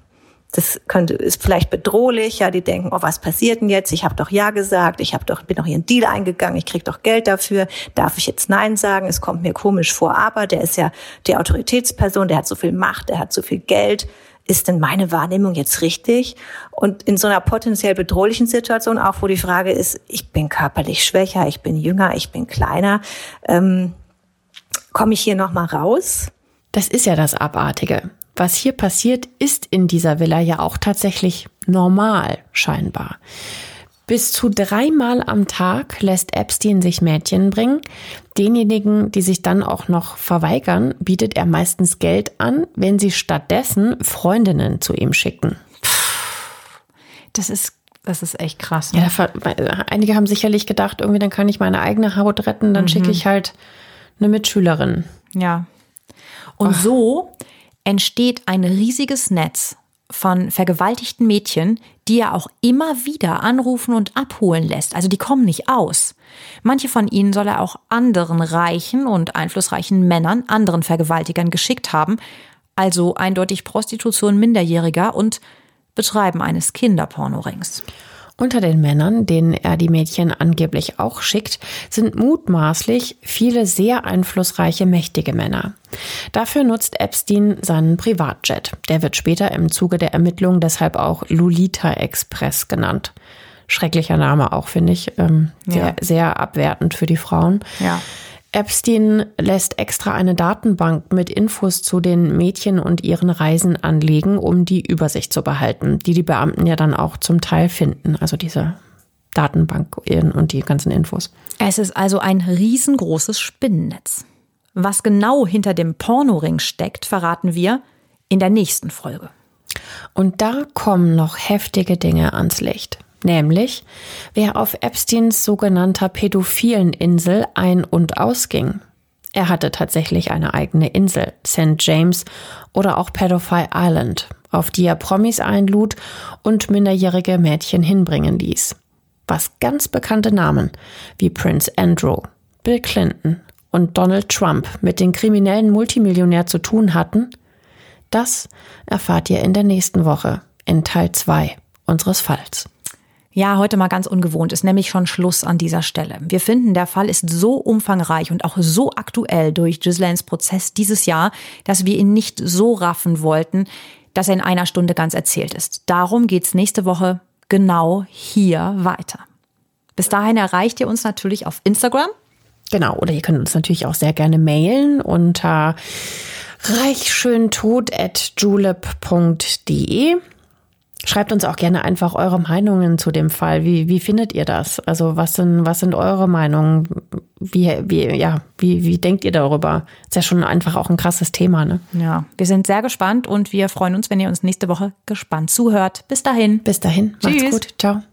Das könnte ist vielleicht bedrohlich, ja, die denken, oh, was passiert denn jetzt? Ich habe doch ja gesagt, ich habe doch bin doch hier einen Deal eingegangen, ich krieg doch Geld dafür. Darf ich jetzt nein sagen? Es kommt mir komisch vor, aber der ist ja die Autoritätsperson, der hat so viel Macht, der hat so viel Geld. Ist denn meine Wahrnehmung jetzt richtig? Und in so einer potenziell bedrohlichen Situation, auch wo die Frage ist, ich bin körperlich schwächer, ich bin jünger, ich bin kleiner, ähm, komme ich hier noch mal raus? Das ist ja das Abartige was hier passiert, ist in dieser Villa ja auch tatsächlich normal, scheinbar. Bis zu dreimal am Tag lässt Epstein sich Mädchen bringen. Denjenigen, die sich dann auch noch verweigern, bietet er meistens Geld an, wenn sie stattdessen Freundinnen zu ihm schicken. Das ist das ist echt krass. Ne? Ja, einige haben sicherlich gedacht, irgendwie dann kann ich meine eigene Haut retten, dann mhm. schicke ich halt eine Mitschülerin. Ja. Und Ach. so entsteht ein riesiges Netz von vergewaltigten Mädchen, die er auch immer wieder anrufen und abholen lässt. Also die kommen nicht aus. Manche von ihnen soll er auch anderen reichen und einflussreichen Männern, anderen Vergewaltigern geschickt haben, also eindeutig Prostitution Minderjähriger und Betreiben eines Kinderpornorings. Unter den Männern, denen er die Mädchen angeblich auch schickt, sind mutmaßlich viele sehr einflussreiche, mächtige Männer. Dafür nutzt Epstein seinen Privatjet. Der wird später im Zuge der Ermittlungen deshalb auch Lolita Express genannt. Schrecklicher Name auch, finde ich. Ähm, sehr, ja. sehr abwertend für die Frauen. Ja. Epstein lässt extra eine Datenbank mit Infos zu den Mädchen und ihren Reisen anlegen, um die Übersicht zu behalten, die die Beamten ja dann auch zum Teil finden. Also diese Datenbank und die ganzen Infos. Es ist also ein riesengroßes Spinnennetz. Was genau hinter dem Pornoring steckt, verraten wir in der nächsten Folge. Und da kommen noch heftige Dinge ans Licht nämlich wer auf Epsteins sogenannter pädophilen Insel ein- und ausging. Er hatte tatsächlich eine eigene Insel, St. James oder auch Pedophile Island, auf die er Promis einlud und minderjährige Mädchen hinbringen ließ. Was ganz bekannte Namen wie Prince Andrew, Bill Clinton und Donald Trump mit den kriminellen Multimillionär zu tun hatten, das erfahrt ihr in der nächsten Woche in Teil 2 unseres Falls. Ja, heute mal ganz ungewohnt, ist nämlich schon Schluss an dieser Stelle. Wir finden, der Fall ist so umfangreich und auch so aktuell durch Gislaines Prozess dieses Jahr, dass wir ihn nicht so raffen wollten. dass er in einer Stunde ganz erzählt ist. Darum geht's nächste Woche genau hier weiter. Bis dahin erreicht ihr uns natürlich auf Instagram. Genau, oder ihr könnt uns natürlich auch sehr gerne mailen unter reichschöntod.julep.de. Schreibt uns auch gerne einfach eure Meinungen zu dem Fall. Wie, wie findet ihr das? Also was sind, was sind eure Meinungen? Wie, wie, ja, wie, wie denkt ihr darüber? Ist ja schon einfach auch ein krasses Thema, ne? Ja, wir sind sehr gespannt und wir freuen uns, wenn ihr uns nächste Woche gespannt zuhört. Bis dahin. Bis dahin. Macht's Tschüss. gut. Ciao.